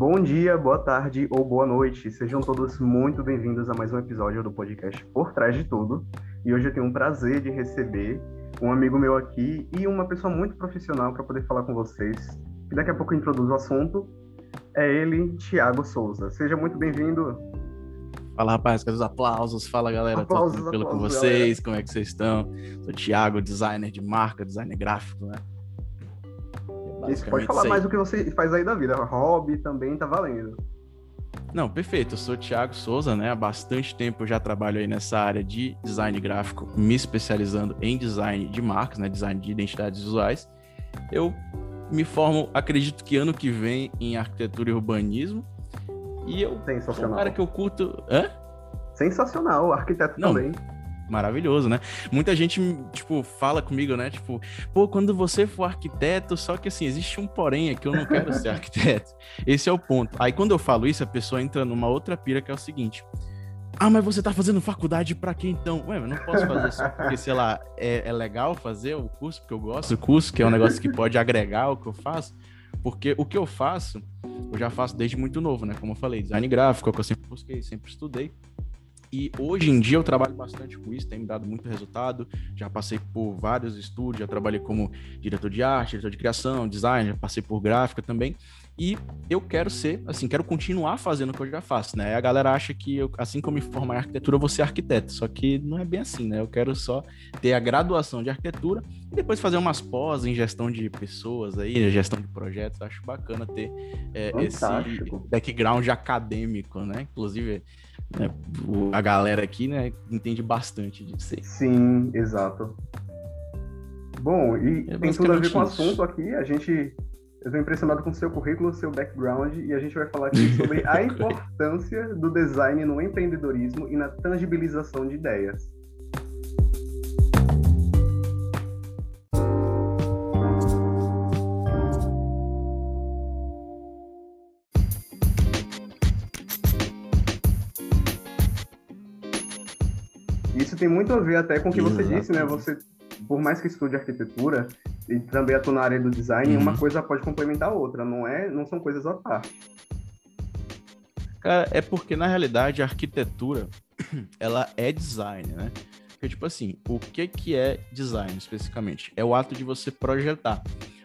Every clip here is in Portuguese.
Bom dia, boa tarde ou boa noite. Sejam todos muito bem-vindos a mais um episódio do podcast Por Trás de Tudo. E hoje eu tenho um prazer de receber um amigo meu aqui e uma pessoa muito profissional para poder falar com vocês. E daqui a pouco eu introduzo o assunto. É ele, Tiago Souza. Seja muito bem-vindo. Fala, rapaz, cadê os aplausos? Fala, galera. Aplausos, Tô tranquilo aplausos, com vocês? Galera. Como é que vocês estão? Sou Thiago, designer de marca, designer gráfico, né? Isso, pode falar mais do que você faz aí da vida. Hobby também tá valendo. Não, perfeito. Eu sou o Thiago Souza, né? Há bastante tempo eu já trabalho aí nessa área de design gráfico, me especializando em design de marcas, né? Design de identidades visuais. Eu me formo, acredito que ano que vem, em arquitetura e urbanismo. E eu sou um cara que eu curto. Hã? Sensacional, arquiteto Não, também maravilhoso, né? Muita gente, tipo, fala comigo, né? Tipo, pô, quando você for arquiteto, só que assim, existe um porém é que eu não quero ser arquiteto. Esse é o ponto. Aí quando eu falo isso, a pessoa entra numa outra pira que é o seguinte. Ah, mas você tá fazendo faculdade para quê então? Ué, eu não posso fazer só porque, sei lá, é, é legal fazer o curso, porque eu gosto do curso, que é um negócio que pode agregar o que eu faço. Porque o que eu faço, eu já faço desde muito novo, né? Como eu falei, design gráfico, é o que eu sempre busquei, sempre estudei. E hoje em dia eu trabalho bastante com isso, tem me dado muito resultado. Já passei por vários estúdios, já trabalhei como diretor de arte, diretor de criação, designer, passei por gráfica também. E eu quero ser, assim, quero continuar fazendo o que eu já faço, né? A galera acha que eu, assim como me formar em arquitetura, eu vou ser arquiteto. Só que não é bem assim, né? Eu quero só ter a graduação de arquitetura e depois fazer umas pós em gestão de pessoas aí, gestão de projetos. Acho bacana ter é, esse background acadêmico, né? Inclusive, né, a galera aqui, né, entende bastante disso aí. Sim, exato. Bom, e é tem tudo a ver com o assunto aqui, a gente... Eu estou impressionado com o seu currículo, seu background, e a gente vai falar aqui sobre a importância do design no empreendedorismo e na tangibilização de ideias. Tem muito a ver até com o que você disse, né? Você, por mais que estude arquitetura e também atua na área do design, uhum. uma coisa pode complementar a outra, não é? Não são coisas à parte. Cara, é porque na realidade a arquitetura ela é design, né? Porque, tipo assim, o que, que é design especificamente? É o ato de você projetar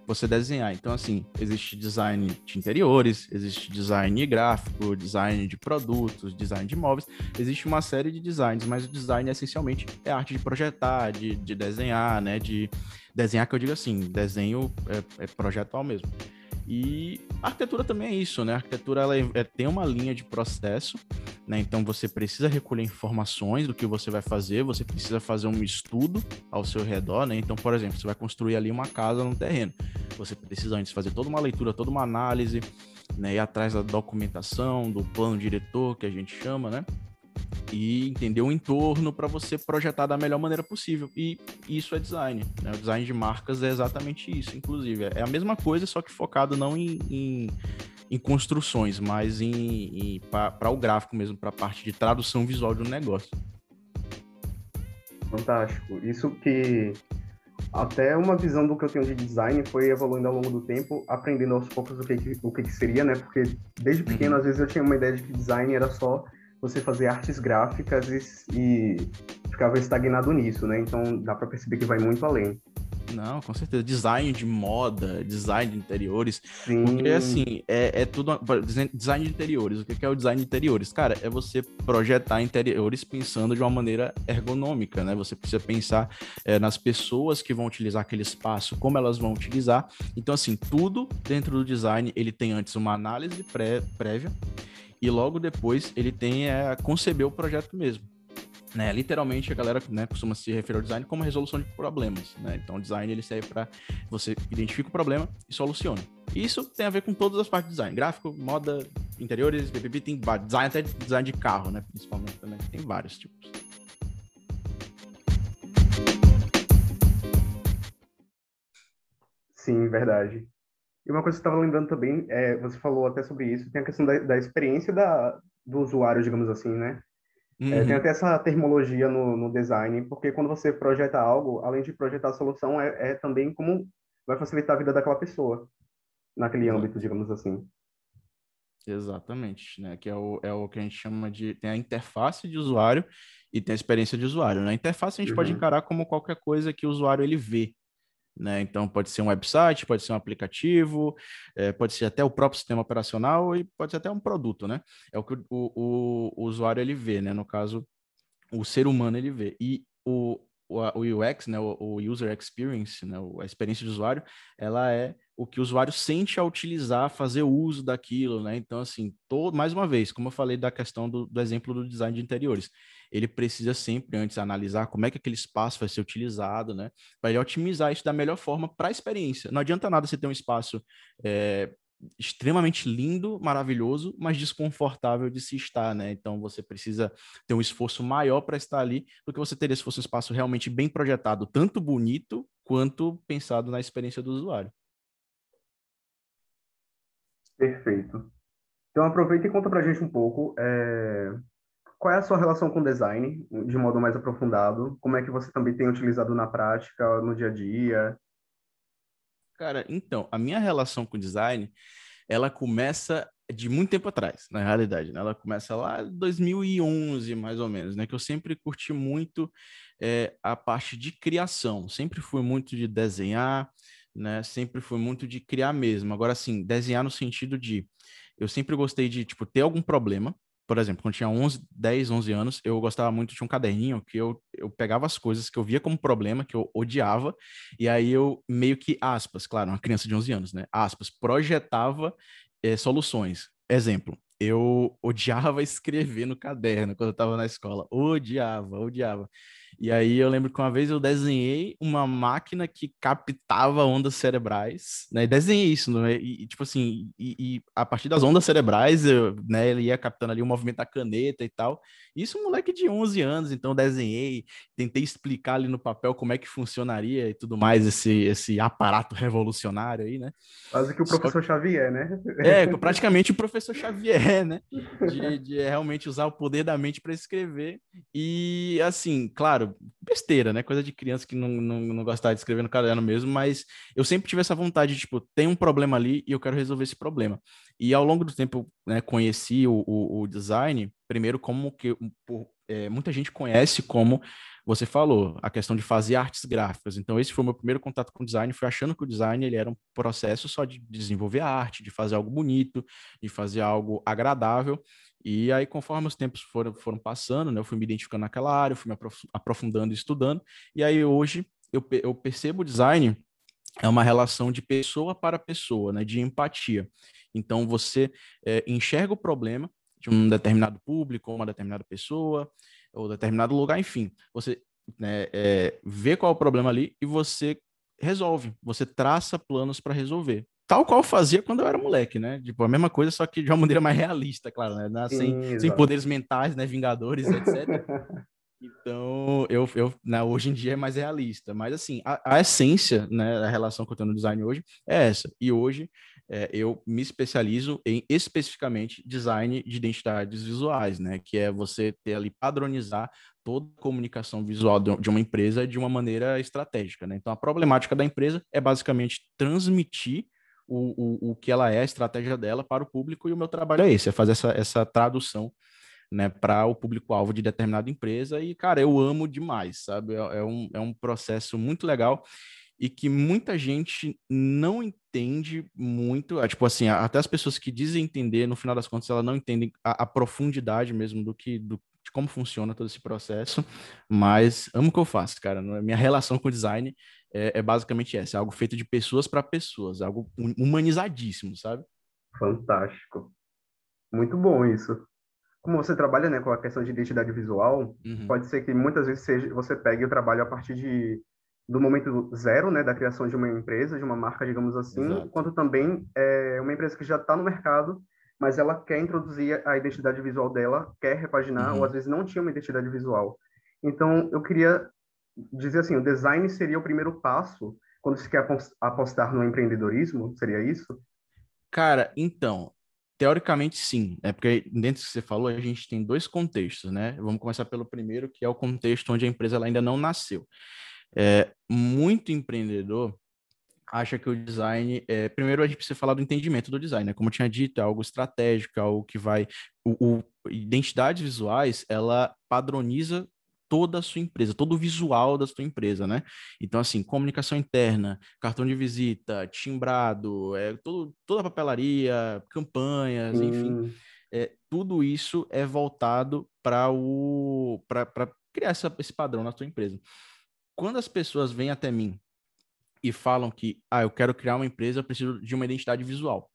você desenhar. Então, assim, existe design de interiores, existe design gráfico, design de produtos, design de imóveis, existe uma série de designs, mas o design essencialmente é a arte de projetar, de, de desenhar, né? De desenhar que eu digo assim, desenho é, é projetual mesmo. E a arquitetura também é isso, né? A arquitetura ela é, é, tem uma linha de processo, né? Então você precisa recolher informações do que você vai fazer, você precisa fazer um estudo ao seu redor, né? Então, por exemplo, você vai construir ali uma casa no terreno. Você precisa antes fazer toda uma leitura, toda uma análise, né? Ir atrás da documentação, do plano diretor que a gente chama, né? E entender o entorno para você projetar da melhor maneira possível. E isso é design. Né? O design de marcas é exatamente isso, inclusive. É a mesma coisa, só que focado não em, em, em construções, mas em, em para o gráfico mesmo, para a parte de tradução visual do negócio. Fantástico. Isso que até uma visão do que eu tenho de design foi evoluindo ao longo do tempo, aprendendo aos poucos o que, o que seria, né? Porque desde pequeno, uhum. às vezes, eu tinha uma ideia de que design era só você fazer artes gráficas e, e ficava estagnado nisso, né? Então dá para perceber que vai muito além. Não, com certeza. Design de moda, design de interiores. Sim. Porque, assim, é, é tudo. Design de interiores. O que é o design de interiores? Cara, é você projetar interiores pensando de uma maneira ergonômica, né? Você precisa pensar é, nas pessoas que vão utilizar aquele espaço, como elas vão utilizar. Então, assim, tudo dentro do design, ele tem antes uma análise pré, prévia e logo depois ele tem a é, conceber o projeto mesmo. Né, literalmente a galera né, costuma se referir ao design como resolução de problemas. Né? Então, o design ele serve para você identifica o problema e soluciona. Isso tem a ver com todas as partes de design: gráfico, moda, interiores, BBB, tem design até design de carro, né? Principalmente também tem vários tipos. Sim, verdade. E uma coisa que eu estava lembrando também, é, você falou até sobre isso, tem a questão da, da experiência da, do usuário, digamos assim, né? Uhum. É, tem até essa terminologia no, no, design, porque quando você projeta algo, além de projetar a solução, é, é também como vai facilitar a vida daquela pessoa, naquele âmbito, digamos assim. Exatamente, né? Que é o, é o que a gente chama de. Tem a interface de usuário e tem a experiência de usuário. Na né? interface a gente uhum. pode encarar como qualquer coisa que o usuário ele vê. Né? Então pode ser um website, pode ser um aplicativo, é, pode ser até o próprio sistema operacional e pode ser até um produto, né? É o que o, o, o usuário ele vê, né? No caso, o ser humano ele vê. E o, o, UX, né, o, User Experience, né, a experiência de usuário, ela é o que o usuário sente ao utilizar, fazer uso daquilo, né? Então, assim, mais uma vez, como eu falei da questão do, do exemplo do design de interiores, ele precisa sempre antes analisar como é que aquele espaço vai ser utilizado, né? Para ele otimizar isso da melhor forma para a experiência. Não adianta nada você ter um espaço é, extremamente lindo, maravilhoso, mas desconfortável de se estar, né? Então você precisa ter um esforço maior para estar ali do que você teria se fosse um espaço realmente bem projetado, tanto bonito quanto pensado na experiência do usuário. Perfeito. Então aproveita e conta para a gente um pouco é... qual é a sua relação com design, de modo mais aprofundado, como é que você também tem utilizado na prática, no dia a dia, Cara, então, a minha relação com design, ela começa de muito tempo atrás, na realidade, né? Ela começa lá em 2011, mais ou menos, né? Que eu sempre curti muito é, a parte de criação, sempre fui muito de desenhar, né? Sempre fui muito de criar mesmo. Agora, assim, desenhar no sentido de... Eu sempre gostei de, tipo, ter algum problema, por exemplo, quando tinha 11, 10, 11 anos, eu gostava muito de um caderninho que eu, eu pegava as coisas que eu via como problema, que eu odiava, e aí eu meio que, aspas, claro, uma criança de 11 anos, né? Aspas, projetava é, soluções. Exemplo, eu odiava escrever no caderno quando eu estava na escola. Odiava, odiava. E aí eu lembro que uma vez eu desenhei uma máquina que captava ondas cerebrais, né? E desenhei isso, né? E, e tipo assim, e, e, a partir das ondas cerebrais, eu, né, ele ia captando ali o movimento da caneta e tal. Isso um moleque de 11 anos, então eu desenhei, tentei explicar ali no papel como é que funcionaria e tudo mais esse esse aparato revolucionário aí, né? Quase que o professor Só... Xavier, né? É, praticamente o professor Xavier, né? De, de realmente usar o poder da mente para escrever. E assim, claro, claro, besteira, né? Coisa de criança que não, não, não gostava de escrever no caderno mesmo, mas eu sempre tive essa vontade de, tipo, tem um problema ali e eu quero resolver esse problema. E ao longo do tempo, né, conheci o, o, o design, primeiro como que por, é, muita gente conhece como você falou, a questão de fazer artes gráficas. Então, esse foi o meu primeiro contato com design, foi achando que o design ele era um processo só de desenvolver arte, de fazer algo bonito, de fazer algo agradável. E aí, conforme os tempos foram, foram passando, né, eu fui me identificando naquela área, fui me aprofundando e estudando. E aí, hoje, eu, eu percebo o design é uma relação de pessoa para pessoa, né, de empatia. Então, você é, enxerga o problema de um determinado público, uma determinada pessoa, ou determinado lugar, enfim. Você né, é, vê qual é o problema ali e você resolve. Você traça planos para resolver tal qual fazia quando eu era moleque, né? Tipo, a mesma coisa, só que de uma maneira mais realista, claro, né? Sem, sem poderes mentais, né? Vingadores, etc. então, eu, eu né, hoje em dia é mais realista. Mas, assim, a, a essência, né, da relação que eu tenho no design hoje é essa. E hoje é, eu me especializo em, especificamente, design de identidades visuais, né? Que é você ter ali, padronizar toda a comunicação visual de uma empresa de uma maneira estratégica, né? Então, a problemática da empresa é basicamente transmitir o, o, o que ela é, a estratégia dela para o público, e o meu trabalho é esse, é fazer essa, essa tradução né, para o público-alvo de determinada empresa. E, cara, eu amo demais, sabe? É, é, um, é um processo muito legal e que muita gente não entende muito. É, tipo assim, até as pessoas que dizem entender, no final das contas, elas não entendem a, a profundidade mesmo do que do, como funciona todo esse processo, mas amo o que eu faço, cara. Minha relação com o design é, é basicamente essa, é algo feito de pessoas para pessoas, algo humanizadíssimo, sabe? Fantástico. Muito bom isso. Como você trabalha né, com a questão de identidade visual, uhum. pode ser que muitas vezes seja, você pegue o trabalho a partir de, do momento zero, né, da criação de uma empresa, de uma marca, digamos assim, Exato. quanto também é uma empresa que já está no mercado, mas ela quer introduzir a identidade visual dela, quer repaginar, uhum. ou às vezes não tinha uma identidade visual. Então, eu queria dizer assim, o design seria o primeiro passo quando se quer apostar no empreendedorismo? Seria isso? Cara, então, teoricamente sim, é porque dentro do que você falou, a gente tem dois contextos, né? Vamos começar pelo primeiro, que é o contexto onde a empresa ainda não nasceu. É, muito empreendedor acha que o design, é, primeiro a gente precisa falar do entendimento do design, né? Como eu tinha dito, é algo estratégico, é algo que vai, o, o identidades visuais, ela padroniza toda a sua empresa, todo o visual da sua empresa, né? Então, assim, comunicação interna, cartão de visita, timbrado, é, todo, toda a papelaria, campanhas, hum. enfim, é, tudo isso é voltado para o para criar essa, esse padrão na sua empresa. Quando as pessoas vêm até mim e falam que, ah, eu quero criar uma empresa, eu preciso de uma identidade visual.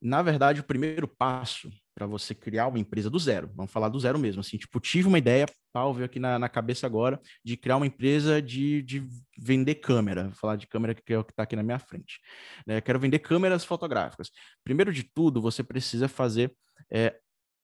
Na verdade, o primeiro passo para você criar uma empresa do zero, vamos falar do zero mesmo, assim, tipo, tive uma ideia, pau, veio aqui na, na cabeça agora, de criar uma empresa de, de vender câmera, vou falar de câmera que é o que está aqui na minha frente. Né? Quero vender câmeras fotográficas. Primeiro de tudo, você precisa fazer é,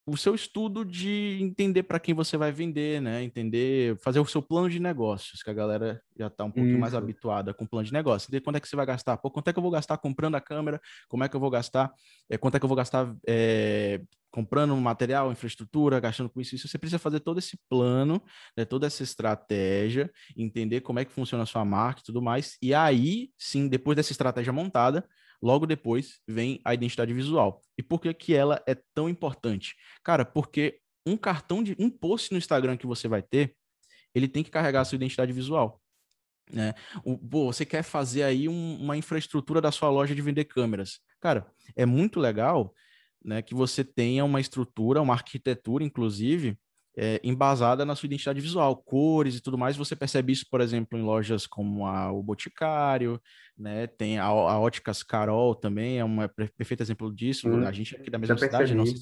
o seu estudo de entender para quem você vai vender, né? Entender, fazer o seu plano de negócios, que a galera já está um pouquinho Isso. mais habituada com plano de negócio. Entender quanto é que você vai gastar, pô, quanto é que eu vou gastar comprando a câmera, como é que eu vou gastar, é, quanto é que eu vou gastar é, comprando material, infraestrutura, gastando com isso, isso. Você precisa fazer todo esse plano, né, toda essa estratégia, entender como é que funciona a sua marca e tudo mais. E aí, sim, depois dessa estratégia montada, Logo depois vem a identidade visual. E por que, que ela é tão importante? Cara, porque um cartão de um post no Instagram que você vai ter, ele tem que carregar a sua identidade visual. Né? O, pô, você quer fazer aí um, uma infraestrutura da sua loja de vender câmeras. Cara, é muito legal né, que você tenha uma estrutura, uma arquitetura, inclusive, é, embasada na sua identidade visual, cores e tudo mais. Você percebe isso, por exemplo, em lojas como a, o Boticário, né? Tem a, a Óticas Carol também, é um perfeito exemplo disso. Hum, a gente aqui da mesma cidade, não sei,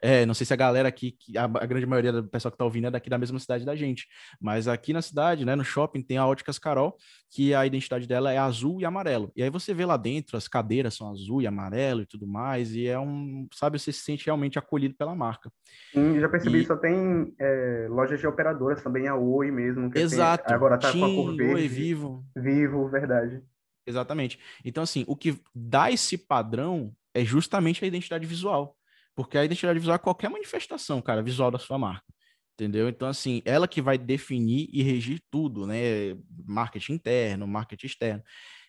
é, não sei se a galera aqui, a, a grande maioria do pessoal que está ouvindo é daqui da mesma cidade da gente, mas aqui na cidade, né, no shopping, tem a Óticas Carol, que a identidade dela é azul e amarelo. E aí você vê lá dentro, as cadeiras são azul e amarelo e tudo mais, e é um, sabe, você se sente realmente acolhido pela marca. Sim, já percebi, e... só tem é, lojas de operadoras também, a Oi mesmo. Exato. Tem, agora tá Tim, com a cor verde. Oi, Vivo. Vivo, verdade. Exatamente. Então, assim, o que dá esse padrão é justamente a identidade visual. Porque a identidade visual é qualquer manifestação, cara, visual da sua marca. Entendeu? Então, assim, ela que vai definir e regir tudo, né? Marketing interno, marketing externo,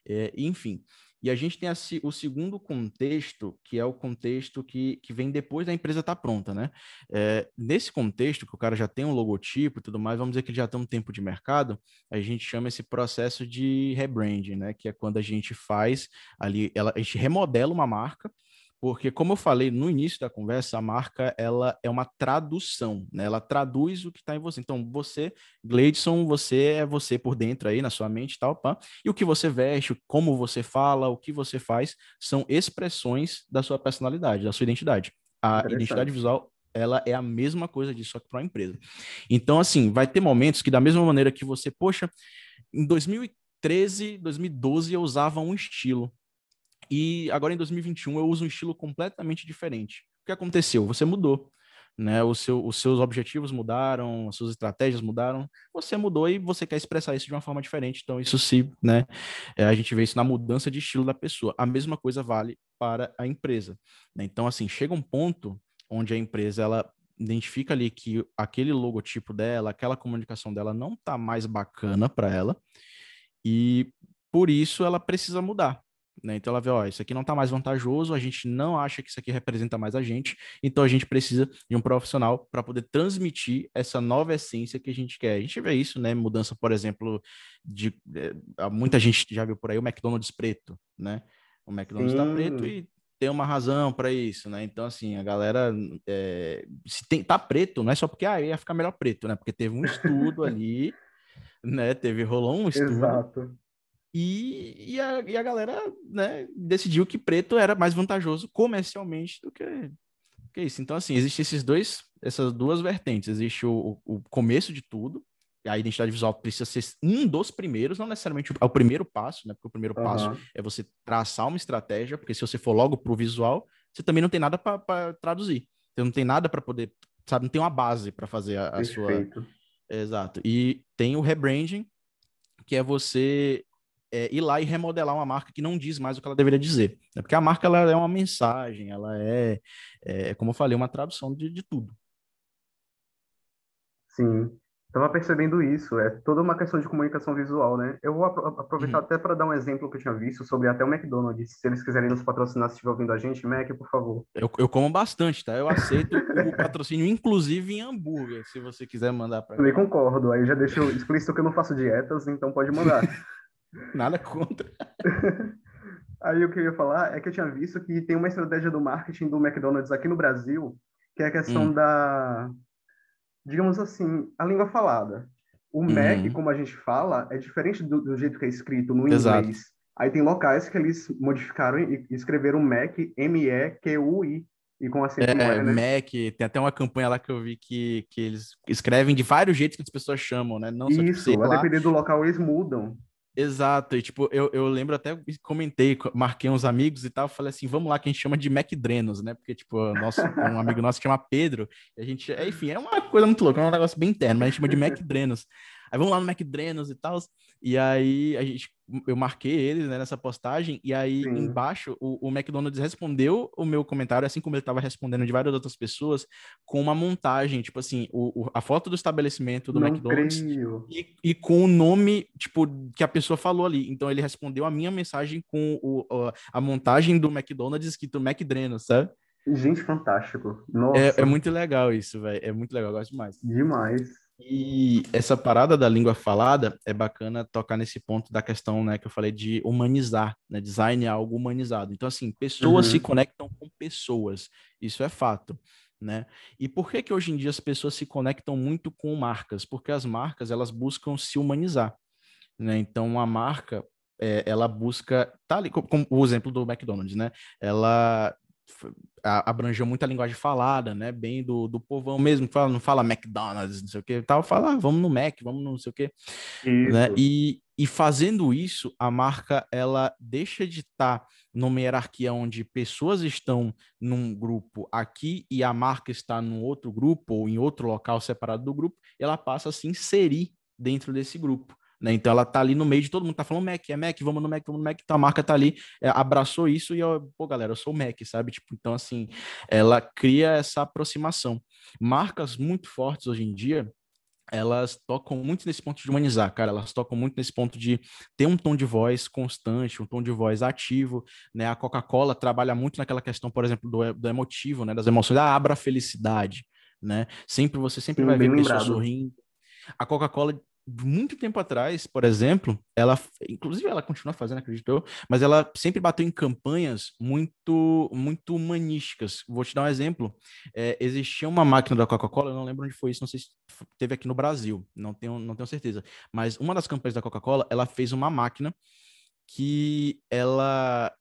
é, enfim. E a gente tem a, o segundo contexto, que é o contexto que, que vem depois da empresa estar tá pronta, né? É, nesse contexto, que o cara já tem um logotipo e tudo mais, vamos dizer que ele já tem um tempo de mercado, a gente chama esse processo de rebranding, né? Que é quando a gente faz ali, ela, a gente remodela uma marca, porque como eu falei no início da conversa, a marca ela é uma tradução, né? Ela traduz o que está em você. Então, você, Gleidson, você é você por dentro aí na sua mente, tal, pá. E o que você veste, como você fala, o que você faz, são expressões da sua personalidade, da sua identidade. A identidade visual ela é a mesma coisa disso, só que para uma empresa. Então, assim, vai ter momentos que, da mesma maneira que você, poxa, em 2013, 2012, eu usava um estilo. E agora em 2021 eu uso um estilo completamente diferente. O que aconteceu? Você mudou. Né, o seu, os seus objetivos mudaram, as suas estratégias mudaram, você mudou e você quer expressar isso de uma forma diferente. Então, isso sim, né, é, a gente vê isso na mudança de estilo da pessoa. A mesma coisa vale para a empresa. Né? Então, assim, chega um ponto onde a empresa ela identifica ali que aquele logotipo dela, aquela comunicação dela não está mais bacana para ela e por isso ela precisa mudar. Né? Então ela vê, ó, isso aqui não está mais vantajoso, a gente não acha que isso aqui representa mais a gente, então a gente precisa de um profissional para poder transmitir essa nova essência que a gente quer. A gente vê isso, né? Mudança, por exemplo, de é, muita gente já viu por aí o McDonald's preto, né? O McDonald's está preto e tem uma razão para isso, né? Então, assim, a galera é, se tem, tá preto, não é só porque ah, ia ficar melhor preto, né? Porque teve um estudo ali, né? Teve, rolou um estudo. Exato e, e, a, e a galera né, decidiu que preto era mais vantajoso comercialmente do que, que isso. Então, assim, existem esses dois, essas duas vertentes. Existe o, o começo de tudo, a identidade visual precisa ser um dos primeiros, não necessariamente o, primeiro passo, né? Porque o primeiro uhum. passo é você traçar uma estratégia, porque se você for logo para o visual, você também não tem nada para traduzir. Você não tem nada para poder, sabe, não tem uma base para fazer a, a sua. Exato. E tem o rebranding, que é você é, ir lá e remodelar uma marca que não diz mais o que ela deveria dizer. Né? Porque a marca ela é uma mensagem, ela é, é como eu falei, uma tradução de, de tudo. Sim. Tava percebendo isso, é toda uma questão de comunicação visual, né? Eu vou aproveitar uhum. até para dar um exemplo que eu tinha visto sobre até o McDonald's. Se eles quiserem nos patrocinar, se estiver ouvindo a gente, Mac, por favor. Eu, eu como bastante, tá? Eu aceito o patrocínio, inclusive em hambúrguer, se você quiser mandar para Também concordo, aí já deixo explícito que eu não faço dietas, então pode mandar. Nada contra. aí o que eu ia falar é que eu tinha visto que tem uma estratégia do marketing do McDonald's aqui no Brasil, que é a questão hum. da digamos assim, a língua falada. O uhum. Mac, como a gente fala, é diferente do, do jeito que é escrito no Exato. inglês. Aí tem locais que eles modificaram e escreveram Mac, M-E-Q-U-I, e com acento é, né? Mac, tem até uma campanha lá que eu vi que, que eles escrevem de vários jeitos que as pessoas chamam, né? Não só, Isso, tipo, a depender do local eles mudam. Exato, e tipo, eu, eu lembro até, comentei, marquei uns amigos e tal, falei assim, vamos lá, que a gente chama de McDrenos, né? Porque, tipo, nosso, um amigo nosso chama Pedro, e a gente, é, enfim, é uma coisa muito louca, é um negócio bem interno, mas a gente chama de McDrenos. Aí vamos lá no McDrenos e tal. E aí a gente, eu marquei eles né, nessa postagem, e aí Sim. embaixo o, o, McDonald's respondeu o meu comentário, assim como ele estava respondendo de várias outras pessoas, com uma montagem, tipo assim, o, o a foto do estabelecimento do Não McDonald's e, e, com o nome, tipo, que a pessoa falou ali. Então ele respondeu a minha mensagem com o, a montagem do McDonald's escrito McDrenos, sabe? Gente, fantástico. Nossa. É, é muito legal isso, velho. É muito legal, eu gosto demais. Demais. E essa parada da língua falada é bacana tocar nesse ponto da questão, né, que eu falei de humanizar, né? Design é algo humanizado. Então, assim, pessoas uhum. se conectam com pessoas. Isso é fato. Né? E por que que hoje em dia as pessoas se conectam muito com marcas? Porque as marcas elas buscam se humanizar, né? Então a marca é, ela busca, tá ali como o exemplo do McDonald's, né? Ela abrangeu muita linguagem falada, né? Bem do, do povão mesmo, que fala, não fala McDonald's, não sei o que, tal, fala, ah, vamos no Mac, vamos no não sei o que, né? E, e fazendo isso, a marca ela deixa de estar tá numa hierarquia onde pessoas estão num grupo aqui e a marca está num outro grupo ou em outro local separado do grupo, ela passa a se inserir dentro desse grupo. Né? Então ela tá ali no meio de todo mundo, tá falando Mac, é Mac, vamos no Mac, vamos no Mac, então a marca tá ali, é, abraçou isso e eu, pô, galera, eu sou o Mac, sabe? Tipo, então assim, ela cria essa aproximação. Marcas muito fortes hoje em dia, elas tocam muito nesse ponto de humanizar, cara. Elas tocam muito nesse ponto de ter um tom de voz constante, um tom de voz ativo, né? A Coca-Cola trabalha muito naquela questão, por exemplo, do, do emotivo, né? Das emoções. Ah, abra a felicidade, né? Sempre você sempre Sim, vai ver pessoas sorrindo. A Coca-Cola muito tempo atrás, por exemplo, ela, inclusive ela continua fazendo, acreditou, mas ela sempre bateu em campanhas muito, muito humanísticas. Vou te dar um exemplo. É, existia uma máquina da Coca-Cola, eu não lembro onde foi isso, não sei se teve aqui no Brasil, não tenho, não tenho certeza. Mas uma das campanhas da Coca-Cola, ela fez uma máquina que ela,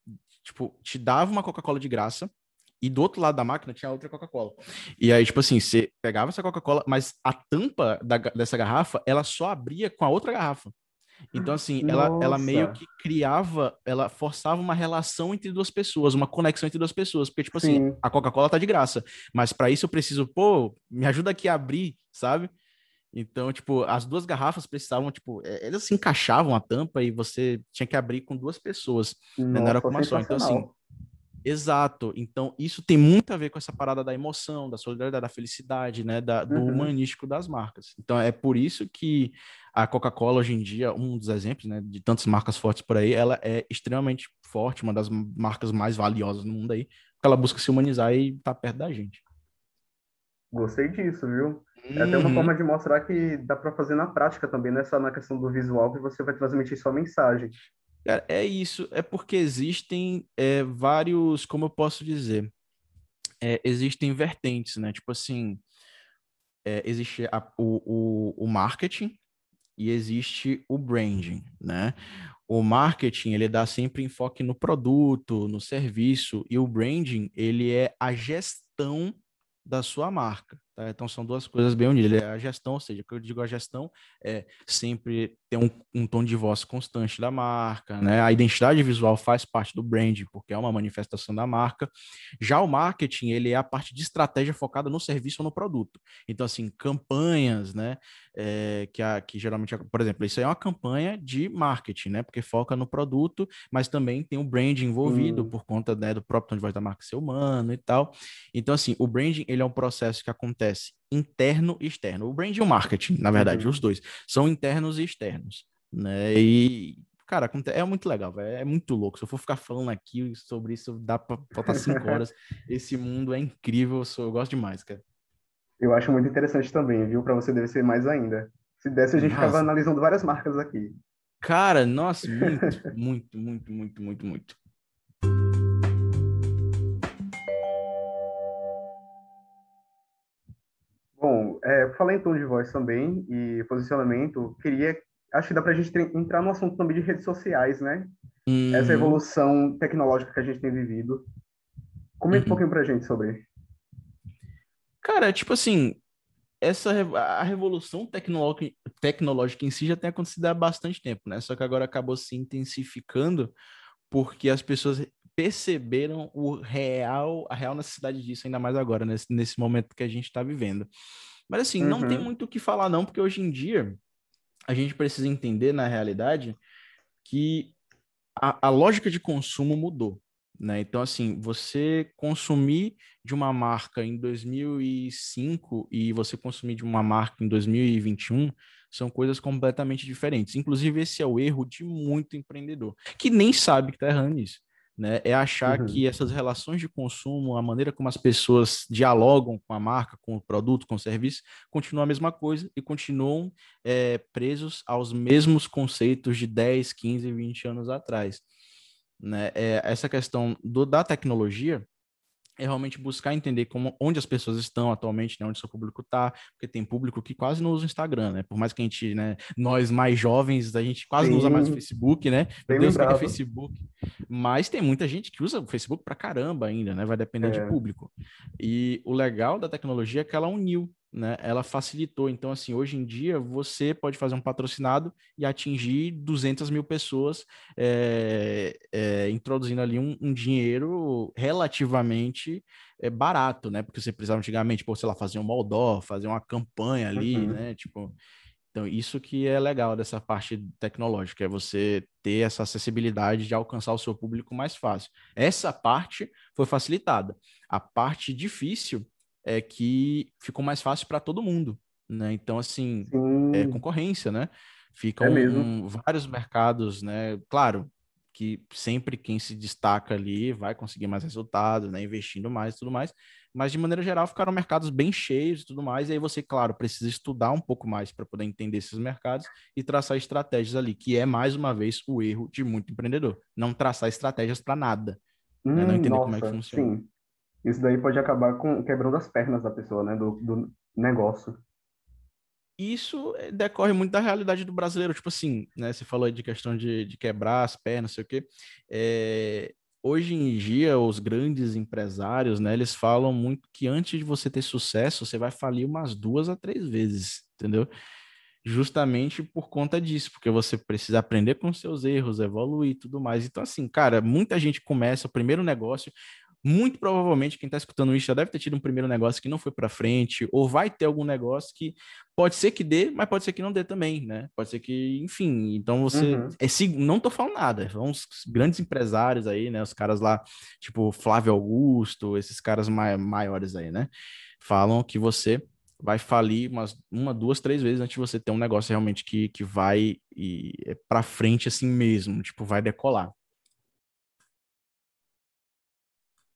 tipo, te dava uma Coca-Cola de graça, e do outro lado da máquina tinha outra Coca-Cola. E aí, tipo assim, você pegava essa Coca-Cola, mas a tampa da, dessa garrafa, ela só abria com a outra garrafa. Então, assim, ela, ela meio que criava, ela forçava uma relação entre duas pessoas, uma conexão entre duas pessoas. Porque, tipo assim, Sim. assim, a Coca-Cola tá de graça, mas para isso eu preciso, pô, me ajuda aqui a abrir, sabe? Então, tipo, as duas garrafas precisavam, tipo, é, elas se encaixavam a tampa e você tinha que abrir com duas pessoas, né? não era com uma só. Então, assim, Exato. Então, isso tem muito a ver com essa parada da emoção, da solidariedade, da felicidade, né? Da, do uhum. humanístico das marcas. Então, é por isso que a Coca-Cola, hoje em dia, um dos exemplos, né, de tantas marcas fortes por aí, ela é extremamente forte, uma das marcas mais valiosas no mundo aí, porque ela busca se humanizar e tá perto da gente. Gostei disso, viu? É até uma uhum. forma de mostrar que dá para fazer na prática também, não é só na questão do visual que você vai transmitir sua mensagem. Cara, é isso, é porque existem é, vários, como eu posso dizer, é, existem vertentes, né? Tipo assim, é, existe a, o, o, o marketing e existe o branding, né? O marketing, ele dá sempre enfoque no produto, no serviço, e o branding, ele é a gestão da sua marca. Tá? Então são duas coisas bem unidas. É a gestão, ou seja, o que eu digo a gestão é sempre ter um, um, tom de voz constante da marca, né? A identidade visual faz parte do brand, porque é uma manifestação da marca. Já o marketing, ele é a parte de estratégia focada no serviço ou no produto. Então, assim, campanhas, né? É, que, a, que geralmente, por exemplo, isso aí é uma campanha de marketing, né? Porque foca no produto, mas também tem o brand envolvido hum. por conta né, do próprio tom de voz da marca ser humano e tal. Então, assim, o branding, ele é um processo que acontece interno e externo. O brand e o marketing, na verdade, uhum. os dois. São internos e externos. Né? E, cara, é muito legal, véio. é muito louco. Se eu for ficar falando aqui sobre isso, dá para faltar cinco horas. Esse mundo é incrível, eu, sou, eu gosto demais, cara. Eu acho muito interessante também, viu? Para você deve ser mais ainda. Se desse, a gente nossa. ficava analisando várias marcas aqui. Cara, nossa, muito, muito, muito, muito, muito, muito. É, falei em tom de voz também e posicionamento, queria, acho que dá para a gente entrar no assunto também de redes sociais, né? Uhum. Essa evolução tecnológica que a gente tem vivido. Comenta uhum. um pouquinho para a gente sobre. Cara, tipo assim, essa a revolução tecnológica em si já tem acontecido há bastante tempo, né? Só que agora acabou se intensificando porque as pessoas perceberam o real, a real necessidade disso, ainda mais agora, nesse, nesse momento que a gente está vivendo. Mas assim, uhum. não tem uhum. muito o que falar, não, porque hoje em dia a gente precisa entender, na realidade, que a, a lógica de consumo mudou. Né? Então, assim, você consumir de uma marca em 2005 e você consumir de uma marca em 2021 são coisas completamente diferentes. Inclusive, esse é o erro de muito empreendedor, que nem sabe que está errando nisso. Né? É achar uhum. que essas relações de consumo, a maneira como as pessoas dialogam com a marca, com o produto, com o serviço, continua a mesma coisa e continuam é, presos aos mesmos conceitos de 10, 15, 20 anos atrás né? É, essa questão do, da tecnologia é realmente buscar entender como, onde as pessoas estão atualmente, né, onde seu público está, porque tem público que quase não usa o Instagram, né? Por mais que a gente, né, nós mais jovens, a gente quase Sim. não usa mais o Facebook, né? Meu Deus, que é Facebook. Mas tem muita gente que usa o Facebook para caramba ainda, né? Vai depender é. de público. E o legal da tecnologia é que ela uniu né, ela facilitou. Então, assim, hoje em dia você pode fazer um patrocinado e atingir 200 mil pessoas, é, é, introduzindo ali um, um dinheiro relativamente é, barato, né? Porque você precisava antigamente, por sei lá, fazer um moldó, fazer uma campanha ali, uhum. né? Tipo, então, isso que é legal dessa parte tecnológica, é você ter essa acessibilidade de alcançar o seu público mais fácil. Essa parte foi facilitada. A parte difícil é que ficou mais fácil para todo mundo, né? Então, assim, é concorrência, né? Ficam é um, vários mercados, né? Claro que sempre quem se destaca ali vai conseguir mais resultados, né? Investindo mais e tudo mais. Mas, de maneira geral, ficaram mercados bem cheios e tudo mais. E aí você, claro, precisa estudar um pouco mais para poder entender esses mercados e traçar estratégias ali, que é, mais uma vez, o erro de muito empreendedor. Não traçar estratégias para nada. Hum, né? Não entender nossa, como é que funciona. Sim isso daí pode acabar com, quebrando as pernas da pessoa, né? Do, do negócio. Isso eh, decorre muito da realidade do brasileiro. Tipo assim, né? Você falou aí de questão de, de quebrar as pernas, não sei o quê. É, hoje em dia, os grandes empresários, né? Eles falam muito que antes de você ter sucesso, você vai falir umas duas a três vezes, entendeu? justamente por conta disso, porque você precisa aprender com seus erros, evoluir e tudo mais. Então, assim, cara, muita gente começa o primeiro negócio, muito provavelmente quem está escutando isso já deve ter tido um primeiro negócio que não foi para frente, ou vai ter algum negócio que pode ser que dê, mas pode ser que não dê também, né? Pode ser que, enfim, então você. Uhum. É, não tô falando nada, são uns grandes empresários aí, né? Os caras lá, tipo Flávio Augusto, esses caras mai maiores aí, né? Falam que você vai falir umas uma, duas, três vezes antes de você ter um negócio realmente que, que vai e é para frente assim mesmo, tipo, vai decolar.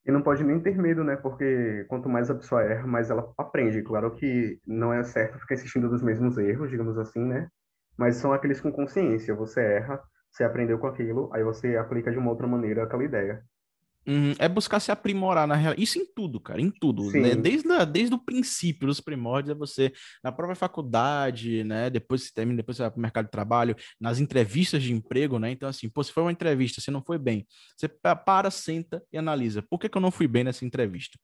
E não pode nem ter medo, né? Porque quanto mais a pessoa erra, mais ela aprende. Claro que não é certo ficar insistindo dos mesmos erros, digamos assim, né? Mas são aqueles com consciência. Você erra, você aprendeu com aquilo, aí você aplica de uma outra maneira aquela ideia. Uhum, é buscar se aprimorar na real. Isso em tudo, cara, em tudo. Né? Desde, a, desde o princípio, os primórdios, é você, na própria faculdade, né? Depois você termina, depois você vai para o mercado de trabalho, nas entrevistas de emprego, né? Então, assim, pô, se foi uma entrevista, você não foi bem, você para, senta e analisa. Por que, que eu não fui bem nessa entrevista?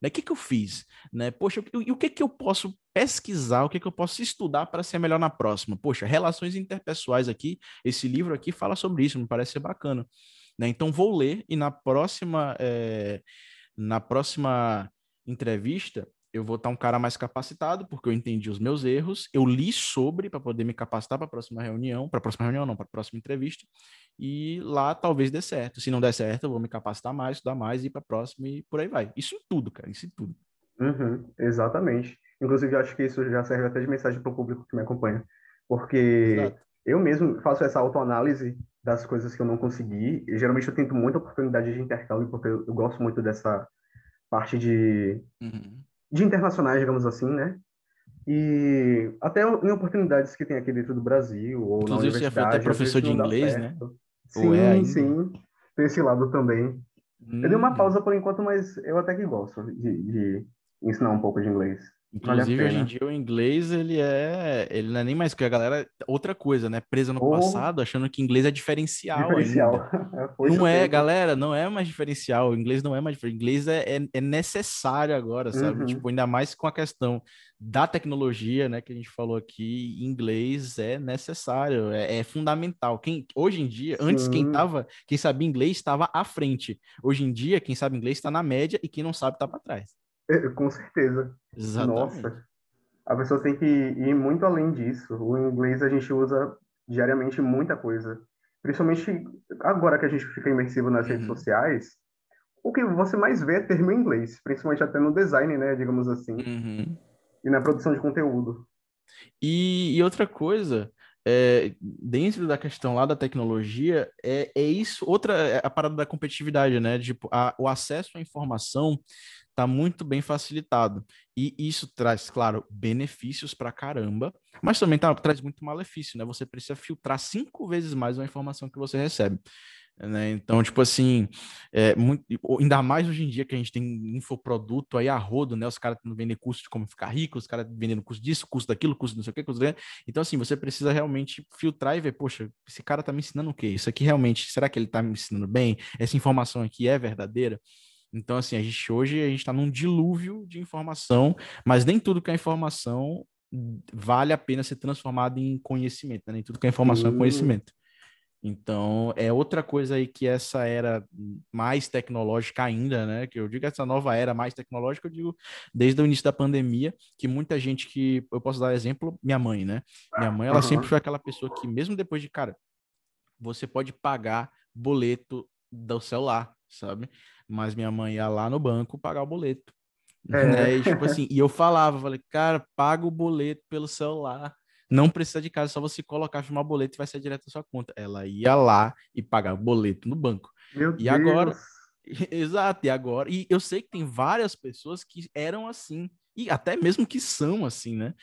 Né? O que, que eu fiz? Né? Poxa, e o que, que eu posso pesquisar, o que, que eu posso estudar para ser melhor na próxima? Poxa, relações interpessoais aqui, esse livro aqui fala sobre isso, me parece ser bacana. Né? Então vou ler e na próxima é, na próxima entrevista eu vou estar um cara mais capacitado porque eu entendi os meus erros, eu li sobre para poder me capacitar para a próxima reunião, para a próxima reunião não, para a próxima entrevista e lá talvez dê certo. Se não der certo, eu vou me capacitar mais, estudar mais e ir para a próxima e por aí vai. Isso em tudo, cara, isso em tudo. Uhum, exatamente. Inclusive, eu acho que isso já serve até de mensagem para o público que me acompanha, porque Exato. eu mesmo faço essa autoanálise das coisas que eu não consegui. E, geralmente eu tento muita oportunidade de intercâmbio, porque eu, eu gosto muito dessa parte de, Uhum. de internacionais, digamos assim, né? E até em oportunidades que tem aqui dentro do Brasil ou na Inclusive, você já foi até universidade, vezes professor de inglês, né? é Sim, ainda? sim. Tem esse lado também. Eu dei uma Hum. pausa por enquanto, mas eu até que gosto de, de ensinar um pouco de inglês. Vale Inclusive, hoje em dia, o inglês, ele é... Ele não é nem mais que a galera... Outra coisa, né? Presa no passado, achando que inglês é diferencial diferencial. Foi Não é, tempo. galera, não é mais diferencial. O inglês não é mais diferencial. O inglês é, é, é necessário agora, sabe? Uhum. Tipo, ainda mais com a questão da tecnologia, né, que a gente falou aqui, inglês é necessário, é, é fundamental. Quem, hoje em dia, antes quem Sim. tava, quem sabia inglês estava à frente. Hoje em dia, quem sabe inglês está na média e quem não sabe está para trás. Com certeza. Exatamente. Nossa. A pessoa tem que ir muito além disso. O inglês a gente usa diariamente muita coisa. Principalmente agora que a gente fica imersivo nas redes Uhum. sociais, o que você mais vê é termo em inglês, principalmente até no design, né, digamos assim, Uhum. e na produção de conteúdo. E, e outra coisa, é, dentro da questão lá da tecnologia, é, é isso, outra, é a parada da competitividade, né? Tipo, a- o acesso à informação está muito bem facilitado. E isso traz, claro, benefícios para caramba, mas também tá, traz muito malefício, né? Você precisa filtrar cinco vezes mais a informação que você recebe. Né? Então, tipo assim, é muito, ainda mais hoje em dia que a gente tem infoproduto aí a rodo, né? Os caras vendendo curso de como ficar rico, os caras vendendo curso disso, curso daquilo, curso não sei o que, curso. Então, assim, você precisa realmente filtrar e ver, poxa, esse cara tá me ensinando o quê? Isso aqui realmente, será que ele tá me ensinando bem? Essa informação aqui é verdadeira? Então, assim, a gente hoje a gente está num dilúvio de informação, mas nem tudo que é informação vale a pena ser transformado em conhecimento, né? Nem tudo que é informação é Sim. conhecimento. Então, é outra coisa aí que essa era mais tecnológica ainda, né? Que eu digo essa nova era mais tecnológica, eu digo desde o início da pandemia, que muita gente que eu posso dar exemplo, minha mãe, né? Minha mãe, ela Aham. sempre foi aquela pessoa que mesmo depois de, cara, você pode pagar boleto do celular, sabe? Mas minha mãe ia lá no banco pagar o boleto. É. Né? E, tipo assim, e eu falava, falei, cara, paga o boleto pelo celular. Não precisa de casa, só você colocar, o boleto e vai ser direto à sua conta. Ela ia lá e pagava o boleto no banco. Meu E agora- Deus. Exato, e agora. E eu sei que tem várias pessoas que eram assim, e até mesmo que são assim, né?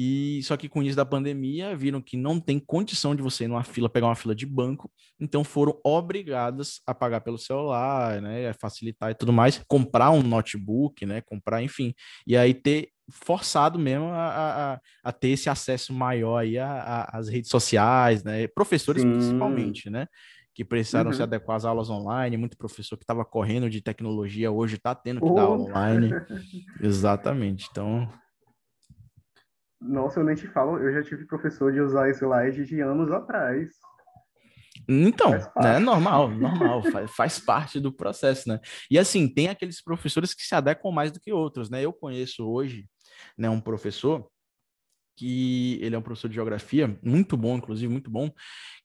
E só que com isso da pandemia, viram que não tem condição de você ir numa fila, pegar uma fila de banco, então foram obrigadas a pagar pelo celular, né? Facilitar e tudo mais, comprar um notebook, né? Comprar, enfim. E aí ter forçado mesmo a, a, a ter esse acesso maior aí às redes sociais, né? Professores Sim. principalmente, né? Que precisaram se Uhum. adequar às aulas online, muito professor que estava correndo de tecnologia hoje está tendo que dar Oh. online. Exatamente. Então, Nossa, eu nem te falo, eu já tive professor de usar slide de anos atrás. Então, parte. né, é normal, normal, faz, faz parte do processo, né? E assim, tem aqueles professores que se adequam mais do que outros, né? Eu conheço hoje, né, um professor que ele é um professor de geografia, muito bom, inclusive, muito bom,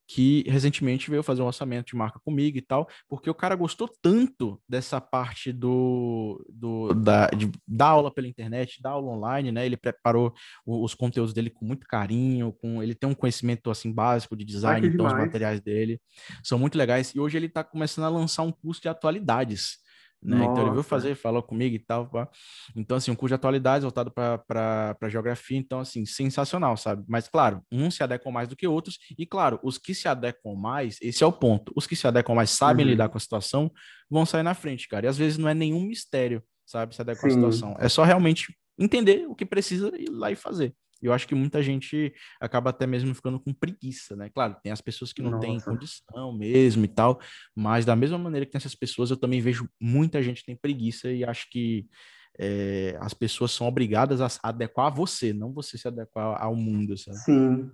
que recentemente veio fazer um orçamento de marca comigo e tal, porque o cara gostou tanto dessa parte do, do da, de, da aula pela internet, da aula online, né? Ele preparou o- os conteúdos dele com muito carinho, com ele tem um conhecimento assim básico de design, que então os demais. materiais dele são muito legais. E hoje ele está começando a lançar um curso de atualidades. Né? Então ele veio fazer, falou comigo e tal. pá. Então, assim, um curso de atualidades voltado para geografia, então, assim, sensacional, sabe? Mas, claro, uns se adequam mais do que outros, e, claro, os que se adequam mais, esse é o ponto. Os que se adequam mais sabem Uhum. lidar com a situação, vão sair na frente, cara. E às vezes não é nenhum mistério, sabe? Se adequar à situação. É só realmente entender o que precisa e ir lá e fazer. E eu acho que muita gente acaba até mesmo ficando com preguiça, né? Claro, tem as pessoas que não têm Nossa. condição mesmo e tal, mas da mesma maneira que tem essas pessoas, eu também vejo muita gente que tem preguiça e acho que é, as pessoas são obrigadas a adequar a você, não você se adequar ao mundo, sabe? Sim.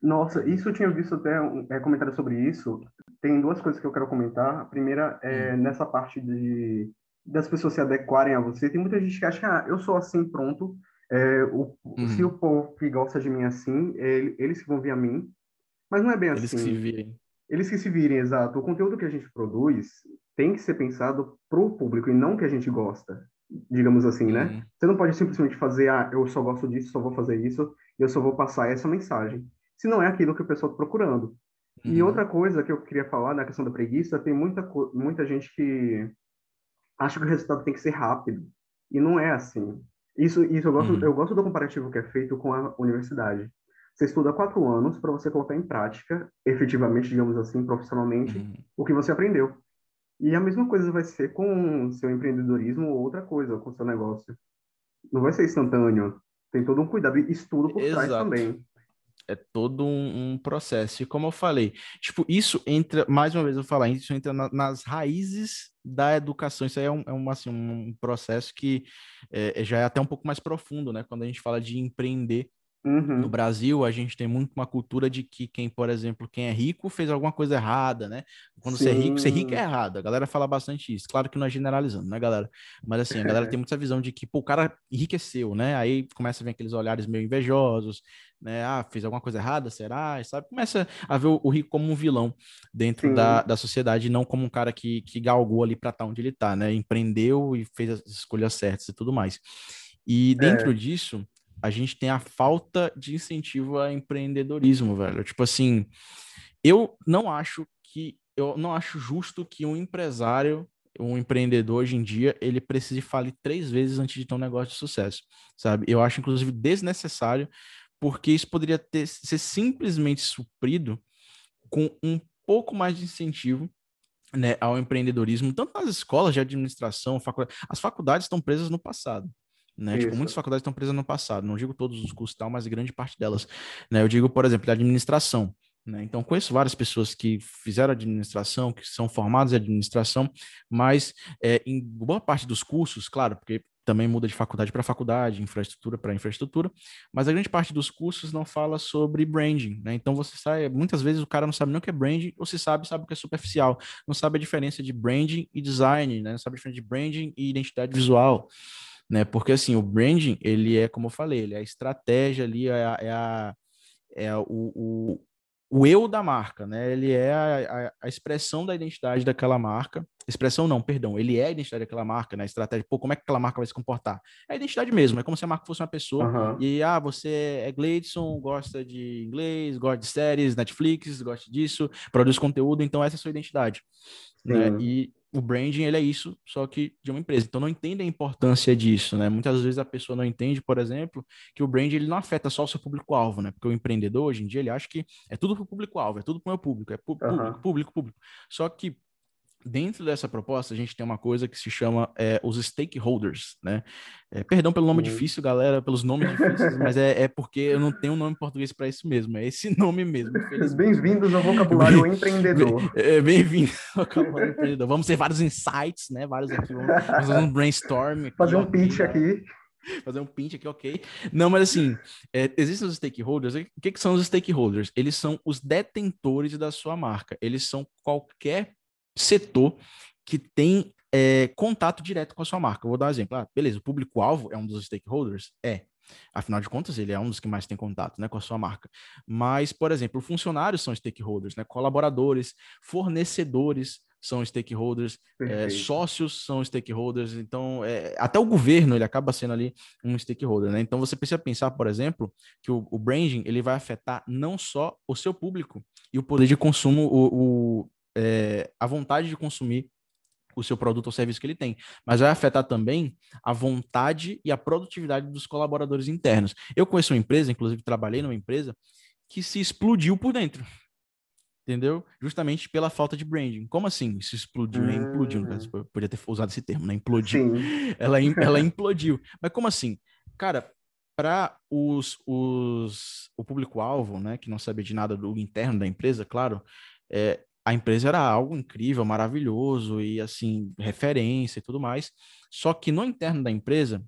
Nossa, isso eu tinha visto até um é, comentário sobre isso. Tem duas coisas que eu quero comentar. A primeira é nessa parte de das pessoas se adequarem a você. Tem muita gente que acha que ah, eu sou assim, pronto. É, o, Uhum. Se o povo que gosta de mim assim, ele- eles que vão vir a mim. Mas não é bem Eles assim. que se virem. Eles que se virem, exato. O conteúdo que a gente produz tem que ser pensado para o público e não que a gente gosta. digamos assim, né? Uhum. Você não pode simplesmente fazer, ah, eu só gosto disso, só vou fazer isso, eu só vou passar essa mensagem. Se não é aquilo que o pessoal está procurando. Uhum. E outra coisa que eu queria falar na questão da preguiça, tem muita, muita gente que acha que o resultado tem que ser rápido. E não é assim. Isso, isso eu, gosto, uhum. eu gosto do comparativo que é feito com a universidade. Você estuda quatro anos para você colocar em prática, efetivamente, digamos assim, profissionalmente, uhum. o que você aprendeu. E a mesma coisa vai ser com seu empreendedorismo ou outra coisa, com seu negócio. Não vai ser instantâneo. Tem todo um cuidado e estudo por Exato. trás também. É todo um, um, processo. E como eu falei, tipo, isso entra, mais uma vez eu vou falar, isso entra na, nas raízes da educação. Isso aí é um, é um, assim, um processo que é, já é até um pouco mais profundo, né? Quando a gente fala de empreender Uhum. No Brasil, a gente tem muito uma cultura de que quem, por exemplo, quem é rico fez alguma coisa errada, né? Quando Sim. você é rico, ser rico é errado. A galera fala bastante isso. Claro que não é generalizando, né, galera? Mas assim, a galera tem muita visão de que, pô, o cara enriqueceu, né? Aí começa a ver aqueles olhares meio invejosos, né? Ah, fez alguma coisa errada, será? Sabe? Começa a ver o, rico como um vilão dentro da, da sociedade, não como um cara que, que galgou ali para estar onde ele está, né? Empreendeu e fez as escolhas certas e tudo mais. E dentro é. disso, a gente tem a falta de incentivo a empreendedorismo, velho. Tipo assim, eu não acho que eu não acho justo que um empresário, um empreendedor hoje em dia, ele precise falir três vezes antes de ter um negócio de sucesso, sabe? Eu acho inclusive desnecessário, porque isso poderia ter, ser simplesmente suprido com um pouco mais de incentivo né, ao empreendedorismo, tanto nas escolas de administração, faculdade, as faculdades estão presas no passado. Né? Tipo, muitas faculdades estão presas no passado, não digo todos os cursos tal, mas grande parte delas. Né? Eu digo, por exemplo, da administração. Né? Então, conheço várias pessoas que fizeram administração, que são formadas em administração, mas é, em boa parte dos cursos, claro, porque também muda de faculdade para faculdade, infraestrutura para infraestrutura, mas a grande parte dos cursos não fala sobre branding, né? Então você sai, muitas vezes o cara não sabe nem o que é branding, ou se sabe, sabe o que é superficial, não sabe a diferença de branding e design, né? Não sabe a diferença de branding e identidade visual né? Porque assim, o branding, ele é, como eu falei, ele é a estratégia ali, é a, é, a, é o, o, o eu da marca, né? Ele é a, a, expressão da identidade daquela marca. Expressão não, perdão, ele é a identidade daquela marca, né? A estratégia, pô, como é que aquela marca vai se comportar? É a identidade mesmo, é como se a marca fosse uma pessoa. Uhum. E, ah, você é Gleidson, gosta de inglês, gosta de séries, Netflix, gosta disso, produz conteúdo, então essa é a sua identidade. Né? E o branding ele é isso, só que de uma empresa. Então não entende a importância disso, né? Muitas vezes a pessoa não entende, por exemplo, que o branding ele não afeta só o seu público-alvo, né? Porque o empreendedor hoje em dia ele acha que é tudo para o público-alvo, é tudo para o meu público, é público, uhum. público, público. Só que dentro dessa proposta, a gente tem uma coisa que se chama é, os stakeholders, né? É, perdão pelo nome difícil, galera, pelos nomes difíceis, mas é, é, porque eu não tenho um nome em português para isso mesmo, é esse nome mesmo. Bem-vindos ao vocabulário Bem, empreendedor. É, Bem-vindo ao vocabulário empreendedor. Vamos ter vários insights, né? Vários aqui, vamos fazer um brainstorm. Aqui, fazer um pitch aqui. Fazer um pitch aqui, ok. Não, mas assim, é, existem os stakeholders. O que, que são os stakeholders? Eles são os detentores da sua marca. Eles são qualquer setor que tem é, contato direto com a sua marca. Eu vou dar um exemplo. Ah, beleza, o público-alvo é um dos stakeholders? É. Afinal de contas, ele é um dos que mais tem contato né, com a sua marca. Mas, por exemplo, funcionários são stakeholders, né? colaboradores, fornecedores são stakeholders, é, sócios são stakeholders, então é, até o governo ele acaba sendo ali um stakeholder, né? Então você precisa pensar, por exemplo, que o, o branding ele vai afetar não só o seu público e o poder de consumo, o, o é, a vontade de consumir o seu produto ou serviço que ele tem, mas vai afetar também a vontade e a produtividade dos colaboradores internos. Eu conheço uma empresa, inclusive trabalhei numa empresa, que se explodiu por dentro. Entendeu? Justamente pela falta de branding. Como assim? Se explodiu, né? Implodiu. Hum. Podia ter usado esse termo, né? Implodiu. Ela, ela implodiu. Mas como assim? Cara, para os, os, o público-alvo, né, que não sabe de nada do interno da empresa, claro, é, a empresa era algo incrível, maravilhoso e assim, referência e tudo mais. Só que no interno da empresa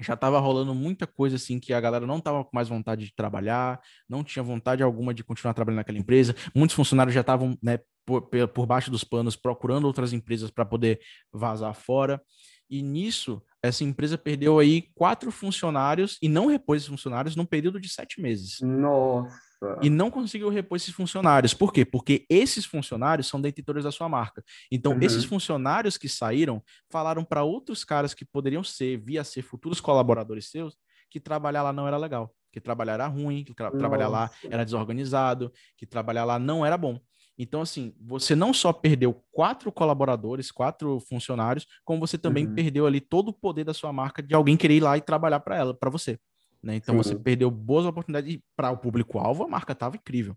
já estava rolando muita coisa assim que a galera não estava com mais vontade de trabalhar, não tinha vontade alguma de continuar trabalhando naquela empresa. Muitos funcionários já estavam, né, por, por baixo dos panos procurando outras empresas para poder vazar fora. E nisso, essa empresa perdeu aí quatro funcionários e não repôs esses funcionários num período de sete meses. Nossa. E não conseguiu repor esses funcionários. Por quê? Porque esses funcionários são detentores da sua marca. Então, uhum. esses funcionários que saíram falaram para outros caras que poderiam ser, via ser futuros colaboradores seus, que trabalhar lá não era legal, que trabalhar era ruim, que tra trabalhar lá era desorganizado, que trabalhar lá não era bom. Então, assim, você não só perdeu quatro colaboradores, quatro funcionários, como você também uhum. perdeu ali todo o poder da sua marca de alguém querer ir lá e trabalhar para ela, para você. Né? Então, Sim. você perdeu boas oportunidades. Para o público-alvo, a marca estava incrível.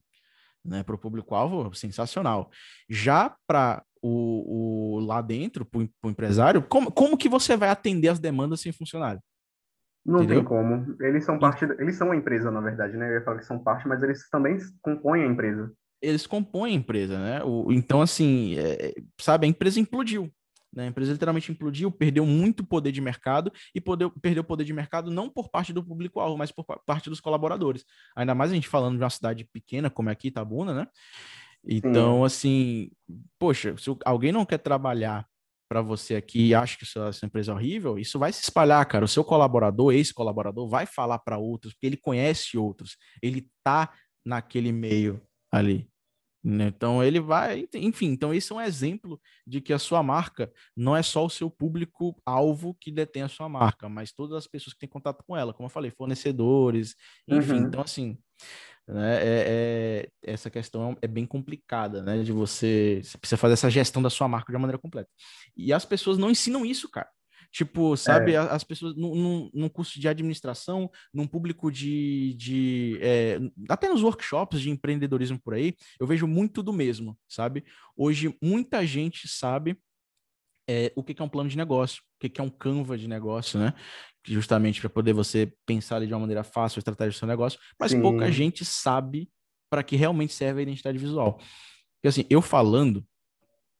Né? Para o público-alvo, sensacional. Já para o, o, lá dentro, para o empresário, como, como que você vai atender as demandas sem funcionário? Não Entendeu? tem como. Eles são parte, eles são a empresa, na verdade, né? Eu ia falar que são parte, mas eles também compõem a empresa eles compõem a empresa, né? O, então, assim, é, sabe, a empresa implodiu. Né? A empresa literalmente implodiu, perdeu muito poder de mercado e poder, perdeu poder de mercado não por parte do público-alvo, mas por parte dos colaboradores. Ainda mais a gente falando de uma cidade pequena como é aqui, Itabuna, né? Então, Sim. assim, poxa, se alguém não quer trabalhar para você aqui e acha que sua, sua empresa é horrível, isso vai se espalhar, cara. O seu colaborador, ex-colaborador, vai falar para outros, porque ele conhece outros, ele tá naquele meio ali. Né? Então ele vai, enfim, então esse é um exemplo de que a sua marca não é só o seu público alvo que detém a sua marca, mas todas as pessoas que têm contato com ela, como eu falei, fornecedores, enfim. Uhum. Então assim, né, é, é, essa questão é bem complicada, né? De você, você precisa fazer essa gestão da sua marca de uma maneira completa. E as pessoas não ensinam isso, cara. Tipo, sabe, é. as pessoas num, num, curso de administração, num público de, de é, até nos workshops de empreendedorismo por aí, eu vejo muito do mesmo, sabe? Hoje, muita gente sabe é, o que é um plano de negócio, o que é um Canva de negócio, né? Justamente para poder você pensar de uma maneira fácil a estratégia do seu negócio, mas Sim. pouca gente sabe para que realmente serve a identidade visual. Porque assim, eu falando,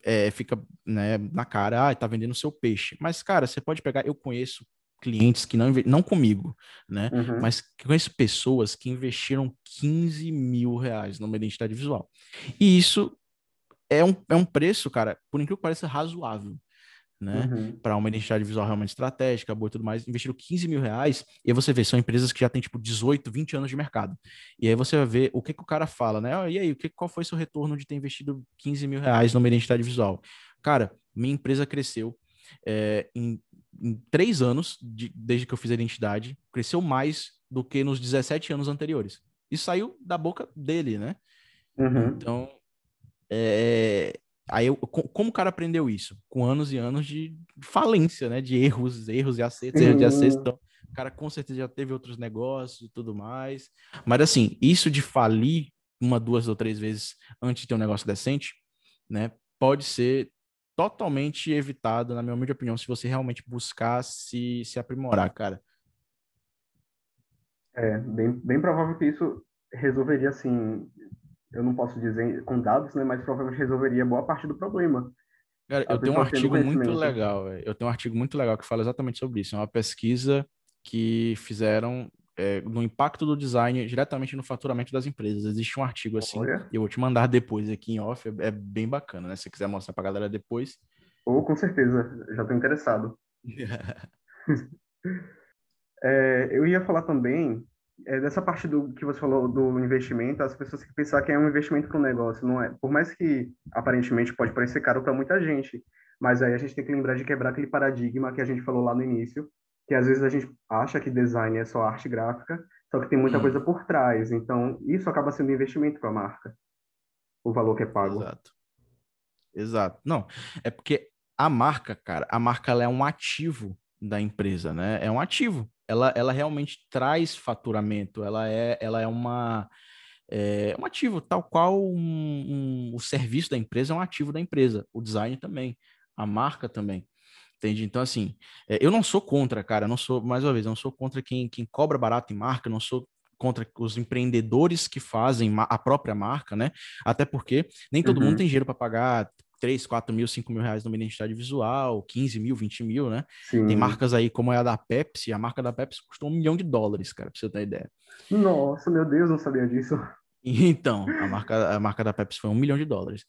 é, fica né, na cara, ah, tá vendendo seu peixe. Mas, cara, você pode pegar, eu conheço clientes que não, não comigo, né? Uhum. Mas conheço pessoas que investiram 15 mil reais numa identidade visual. E isso é um, é um preço, cara, por incrível que pareça, razoável né? Uhum. Para uma identidade visual realmente estratégica, boa e tudo mais, investiram 15 mil reais, e aí você vê, são empresas que já têm tipo 18, 20 anos de mercado. E aí você vai ver o que, que o cara fala, né? Oh, e aí, o que, qual foi seu retorno de ter investido 15 mil reais numa identidade visual? Cara, minha empresa cresceu é, em, em três anos, de, desde que eu fiz a identidade, cresceu mais do que nos 17 anos anteriores. E saiu da boca dele, né? Uhum. Então, é, Aí, eu, como o cara aprendeu isso? Com anos e anos de falência, né? De erros, erros e acertos, erros de acertos. Então, o cara com certeza já teve outros negócios e tudo mais. Mas, assim, isso de falir uma, duas ou três vezes antes de ter um negócio decente, né? Pode ser totalmente evitado, na minha humilde opinião, se você realmente buscar se, se aprimorar, cara. É, bem, bem provável que isso resolveria, assim, eu não posso dizer com dados, né, mas provavelmente resolveria boa parte do problema. Cara, eu tenho um artigo muito legal, véio. eu tenho um artigo muito legal que fala exatamente sobre isso. É uma pesquisa que fizeram é, no impacto do design diretamente no faturamento das empresas. Existe um artigo assim, Olha. eu vou te mandar depois aqui em off, é, é bem bacana, né? Se você quiser mostrar pra galera depois. Ou oh, com certeza, já estou interessado. é, eu ia falar também é, dessa parte do que você falou do investimento, as pessoas têm que pensar que é um investimento para o negócio, não é? Por mais que aparentemente pode parecer caro para muita gente, mas aí a gente tem que lembrar de quebrar aquele paradigma que a gente falou lá no início, que às vezes a gente acha que design é só arte gráfica, só que tem muita coisa por trás. Então, isso acaba sendo um investimento para a marca, o valor que é pago. Exato. Exato. Não, é porque a marca, cara, a marca é um ativo da empresa, né? É um ativo ela, ela realmente traz faturamento, ela é, ela é uma é um ativo, tal qual um, um, o serviço da empresa é um ativo da empresa, o design também, a marca também. Entende? Então, assim, é, eu não sou contra, cara, não sou, mais uma vez, eu não sou contra quem, quem cobra barato em marca, não sou contra os empreendedores que fazem a própria marca, né? Até porque nem todo uhum. mundo tem dinheiro para pagar 3, 4 mil, 5 mil reais numa identidade visual, 15 mil, 20 mil, né? Sim. Tem marcas aí como é a da Pepsi, a marca da Pepsi custou um milhão de dólares, cara, pra você ter ideia. Nossa, meu Deus, não sabia disso. Então, a marca, a marca da Pepsi foi um milhão de dólares.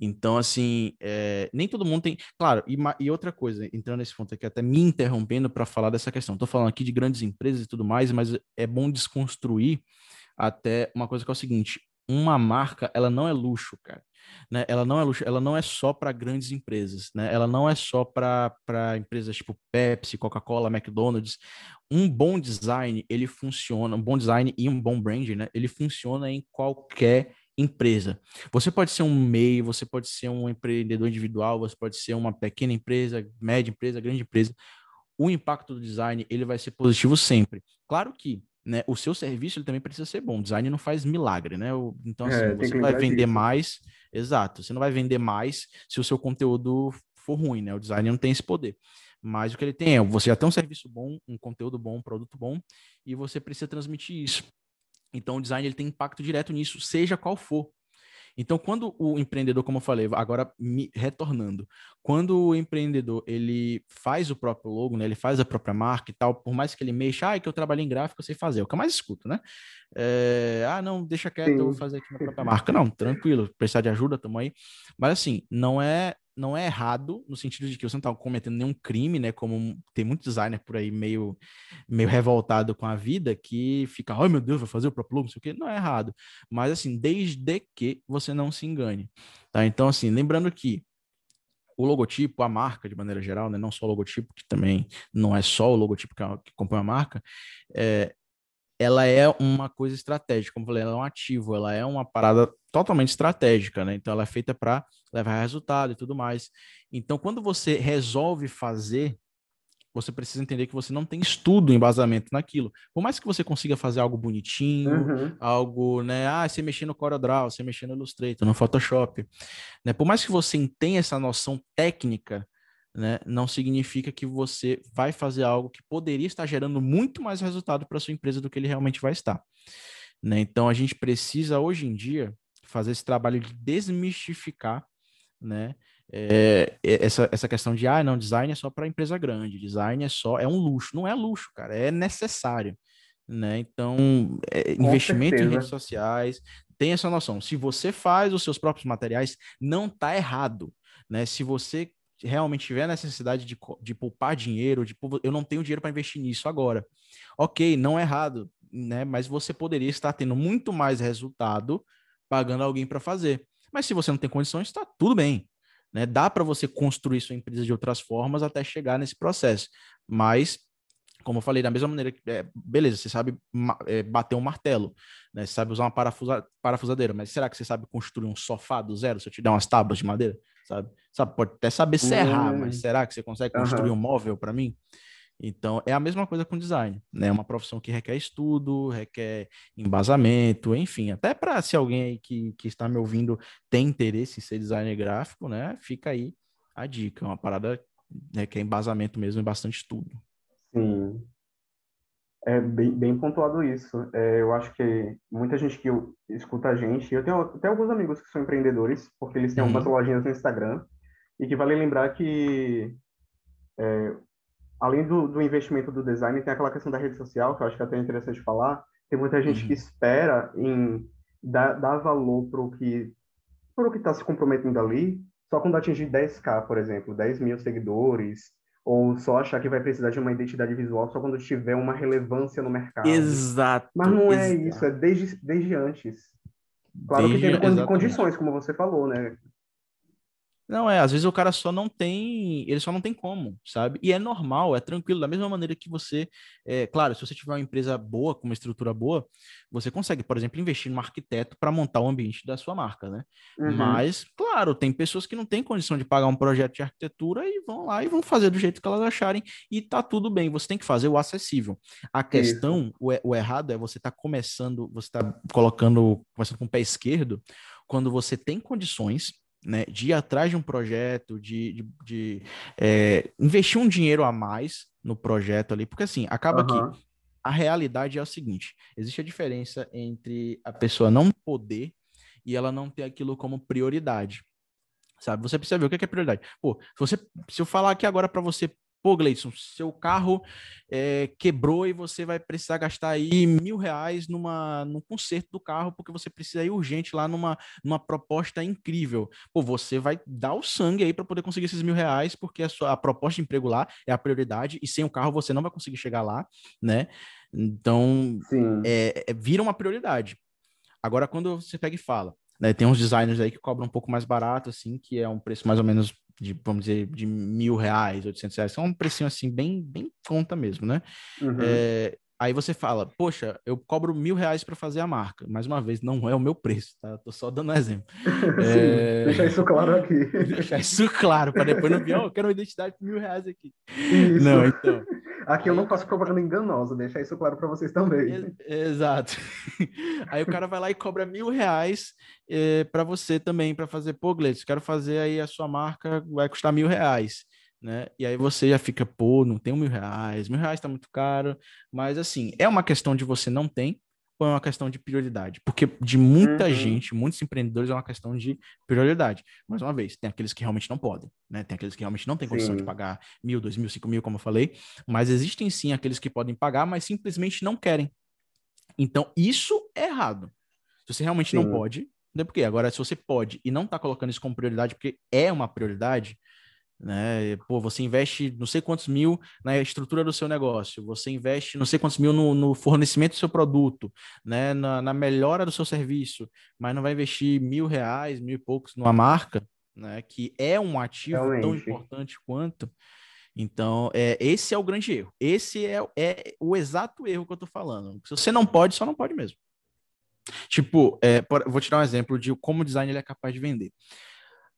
Então, assim, é, nem todo mundo tem. Claro, e, e, outra coisa, entrando nesse ponto aqui, até me interrompendo para falar dessa questão. Estou falando aqui de grandes empresas e tudo mais, mas é bom desconstruir até uma coisa que é o seguinte: uma marca, ela não é luxo, cara. Né? Ela não é luxo, ela não é só para grandes empresas, né? Ela não é só para empresas tipo Pepsi, Coca-Cola, McDonald's. Um bom design, ele funciona, um bom design e um bom brand, né? Ele funciona em qualquer empresa. Você pode ser um MEI, você pode ser um empreendedor individual, você pode ser uma pequena empresa, média empresa, grande empresa. O impacto do design, ele vai ser positivo sempre. Claro que né, o seu serviço ele também precisa ser bom. Design não faz milagre, né? Então, assim, é, você vai vender disso. mais, exato, você não vai vender mais se o seu conteúdo for ruim, né? O design não tem esse poder. Mas o que ele tem é, você já tem um serviço bom, um conteúdo bom, um produto bom, e você precisa transmitir isso. Então, o design ele tem impacto direto nisso, seja qual for. Então, quando o empreendedor, como eu falei, agora me retornando, quando o empreendedor ele faz o próprio logo, né, ele faz a própria marca e tal, por mais que ele mexa, ah, é que eu trabalhei em gráfico, eu sei fazer, é o que eu mais escuto, né? É, ah, não, deixa quieto, Sim. eu vou fazer aqui na própria marca. Não, tranquilo, precisar de ajuda, tamo aí. Mas assim, não é não é errado no sentido de que você não está cometendo nenhum crime, né? Como tem muito designer por aí meio, meio revoltado com a vida que fica, ai oh, meu Deus, vou fazer o próprio logo, não sei o quê. Não é errado. Mas assim, desde que você não se engane. Tá? Então, assim, lembrando que o logotipo, a marca de maneira geral, né? Não só o logotipo, que também não é só o logotipo que, que compõe a marca, é, ela é uma coisa estratégica, como eu falei, ela é um ativo, ela é uma parada totalmente estratégica, né? Então ela é feita para levar resultado e tudo mais. Então quando você resolve fazer, você precisa entender que você não tem estudo, embasamento naquilo. Por mais que você consiga fazer algo bonitinho, uhum. algo, né? Ah, você mexer no CorelDRAW, você mexer no Illustrator, no Photoshop, né? Por mais que você tenha essa noção técnica, né, não significa que você vai fazer algo que poderia estar gerando muito mais resultado para sua empresa do que ele realmente vai estar. Né? Então a gente precisa hoje em dia fazer esse trabalho de desmistificar, né, é, essa, essa questão de ah, não, design é só para empresa grande, design é só é um luxo, não é luxo, cara, é necessário, né? Então, é, investimento certeza. em redes sociais, tem essa noção. Se você faz os seus próprios materiais, não está errado, né? Se você realmente tiver necessidade de, de poupar dinheiro, de eu não tenho dinheiro para investir nisso agora. Ok, não é errado, né? Mas você poderia estar tendo muito mais resultado pagando alguém para fazer. Mas se você não tem condições, está tudo bem. Né? Dá para você construir sua empresa de outras formas até chegar nesse processo. Mas, como eu falei, da mesma maneira que, é, beleza, você sabe é, bater um martelo, né? Você sabe usar uma parafusa, parafusadeira, mas será que você sabe construir um sofá do zero se eu te der umas tábuas de madeira? Sabe? sabe? Pode até saber serrar, hum. mas será que você consegue construir uhum. um móvel para mim? Então, é a mesma coisa com design, né? É uma profissão que requer estudo, requer embasamento, enfim, até para se alguém aí que, que está me ouvindo tem interesse em ser designer gráfico, né? Fica aí a dica, é uma parada né, que é embasamento mesmo e bastante estudo. Sim, é bem, bem pontuado isso. É, eu acho que muita gente que escuta a gente, eu tenho até alguns amigos que são empreendedores, porque eles têm uhum. algumas lojinhas no Instagram, e que vale lembrar que, é, além do, do, investimento do design, tem aquela questão da rede social, que eu acho que é até interessante falar. Tem muita gente uhum. que espera em dar, dar valor para o que para o que está se comprometendo ali, só quando atingir 10k, por exemplo, 10 mil seguidores, ou só achar que vai precisar de uma identidade visual só quando tiver uma relevância no mercado. Exato. Mas não é exato. isso, é desde, desde antes. Claro desde, que tem condições, como você falou, né? Não, é, às vezes o cara só não tem, ele só não tem como, sabe? E é normal, é tranquilo, da mesma maneira que você, é, claro, se você tiver uma empresa boa, com uma estrutura boa, você consegue, por exemplo, investir num arquiteto para montar o ambiente da sua marca, né? Uhum. Mas, claro, tem pessoas que não têm condição de pagar um projeto de arquitetura e vão lá e vão fazer do jeito que elas acharem e tá tudo bem, você tem que fazer o acessível. A questão, o, o, errado é você tá começando, você tá colocando, começando com o pé esquerdo, quando você tem condições né, de ir atrás de um projeto, de, de, de é, investir um dinheiro a mais no projeto ali, porque assim, acaba uhum. que a realidade é o seguinte: existe a diferença entre a pessoa não poder e ela não ter aquilo como prioridade. Sabe? Você precisa ver o que é prioridade. Pô, se, você, se eu falar aqui agora para você, Pô, Gleison, seu carro é, quebrou e você vai precisar gastar aí mil reais numa, num conserto do carro porque você precisa ir urgente lá numa, numa proposta incrível. Pô, você vai dar o sangue aí para poder conseguir esses mil reais porque a, sua, a proposta de emprego lá é a prioridade e sem o carro você não vai conseguir chegar lá, né? Então, é, é, vira uma prioridade. Agora, quando você pega e fala, né, tem uns designers aí que cobram um pouco mais barato, assim, que é um preço mais ou menos de, vamos dizer, de mil reais, oitocentos reais, é um precinho assim, bem, bem conta mesmo, né? Uhum. É, Aí você fala, poxa, eu cobro mil reais para fazer a marca. Mais uma vez, não é o meu preço, tá? Tô só dando um exemplo. Sim, é... Deixar isso claro aqui. deixar isso claro, para depois não vir, oh, eu quero uma identidade por mil reais aqui. Isso. Não, então. Aqui eu não faço propaganda enganosa, deixar isso claro para vocês também. Exato. Aí o cara vai lá e cobra mil reais é, para você também, para fazer, pô, Gleice, quero fazer aí a sua marca, vai custar mil reais né? E aí você já fica, pô, não tenho mil reais, mil reais tá muito caro. Mas assim, é uma questão de você não tem ou é uma questão de prioridade? Porque de muita uhum. gente, muitos empreendedores, é uma questão de prioridade. Mais uma vez, tem aqueles que realmente não podem, né? Tem aqueles que realmente não têm condição sim. de pagar mil, dois mil, cinco mil, como eu falei. Mas existem sim aqueles que podem pagar, mas simplesmente não querem. Então, isso é errado. Se você realmente sim. não pode, não é porque agora se você pode e não está colocando isso como prioridade, porque é uma prioridade, né? Pô, você investe não sei quantos mil na estrutura do seu negócio, você investe não sei quantos mil no, no fornecimento do seu produto, né? Na, na, melhora do seu serviço, mas não vai investir mil reais, mil e poucos numa marca, né? Que é um ativo Realmente. tão importante quanto. Então, é, esse é o grande erro. Esse é, é o exato erro que eu tô falando. Se você não pode, só não pode mesmo. Tipo, é, vou te dar um exemplo de como o design ele é capaz de vender.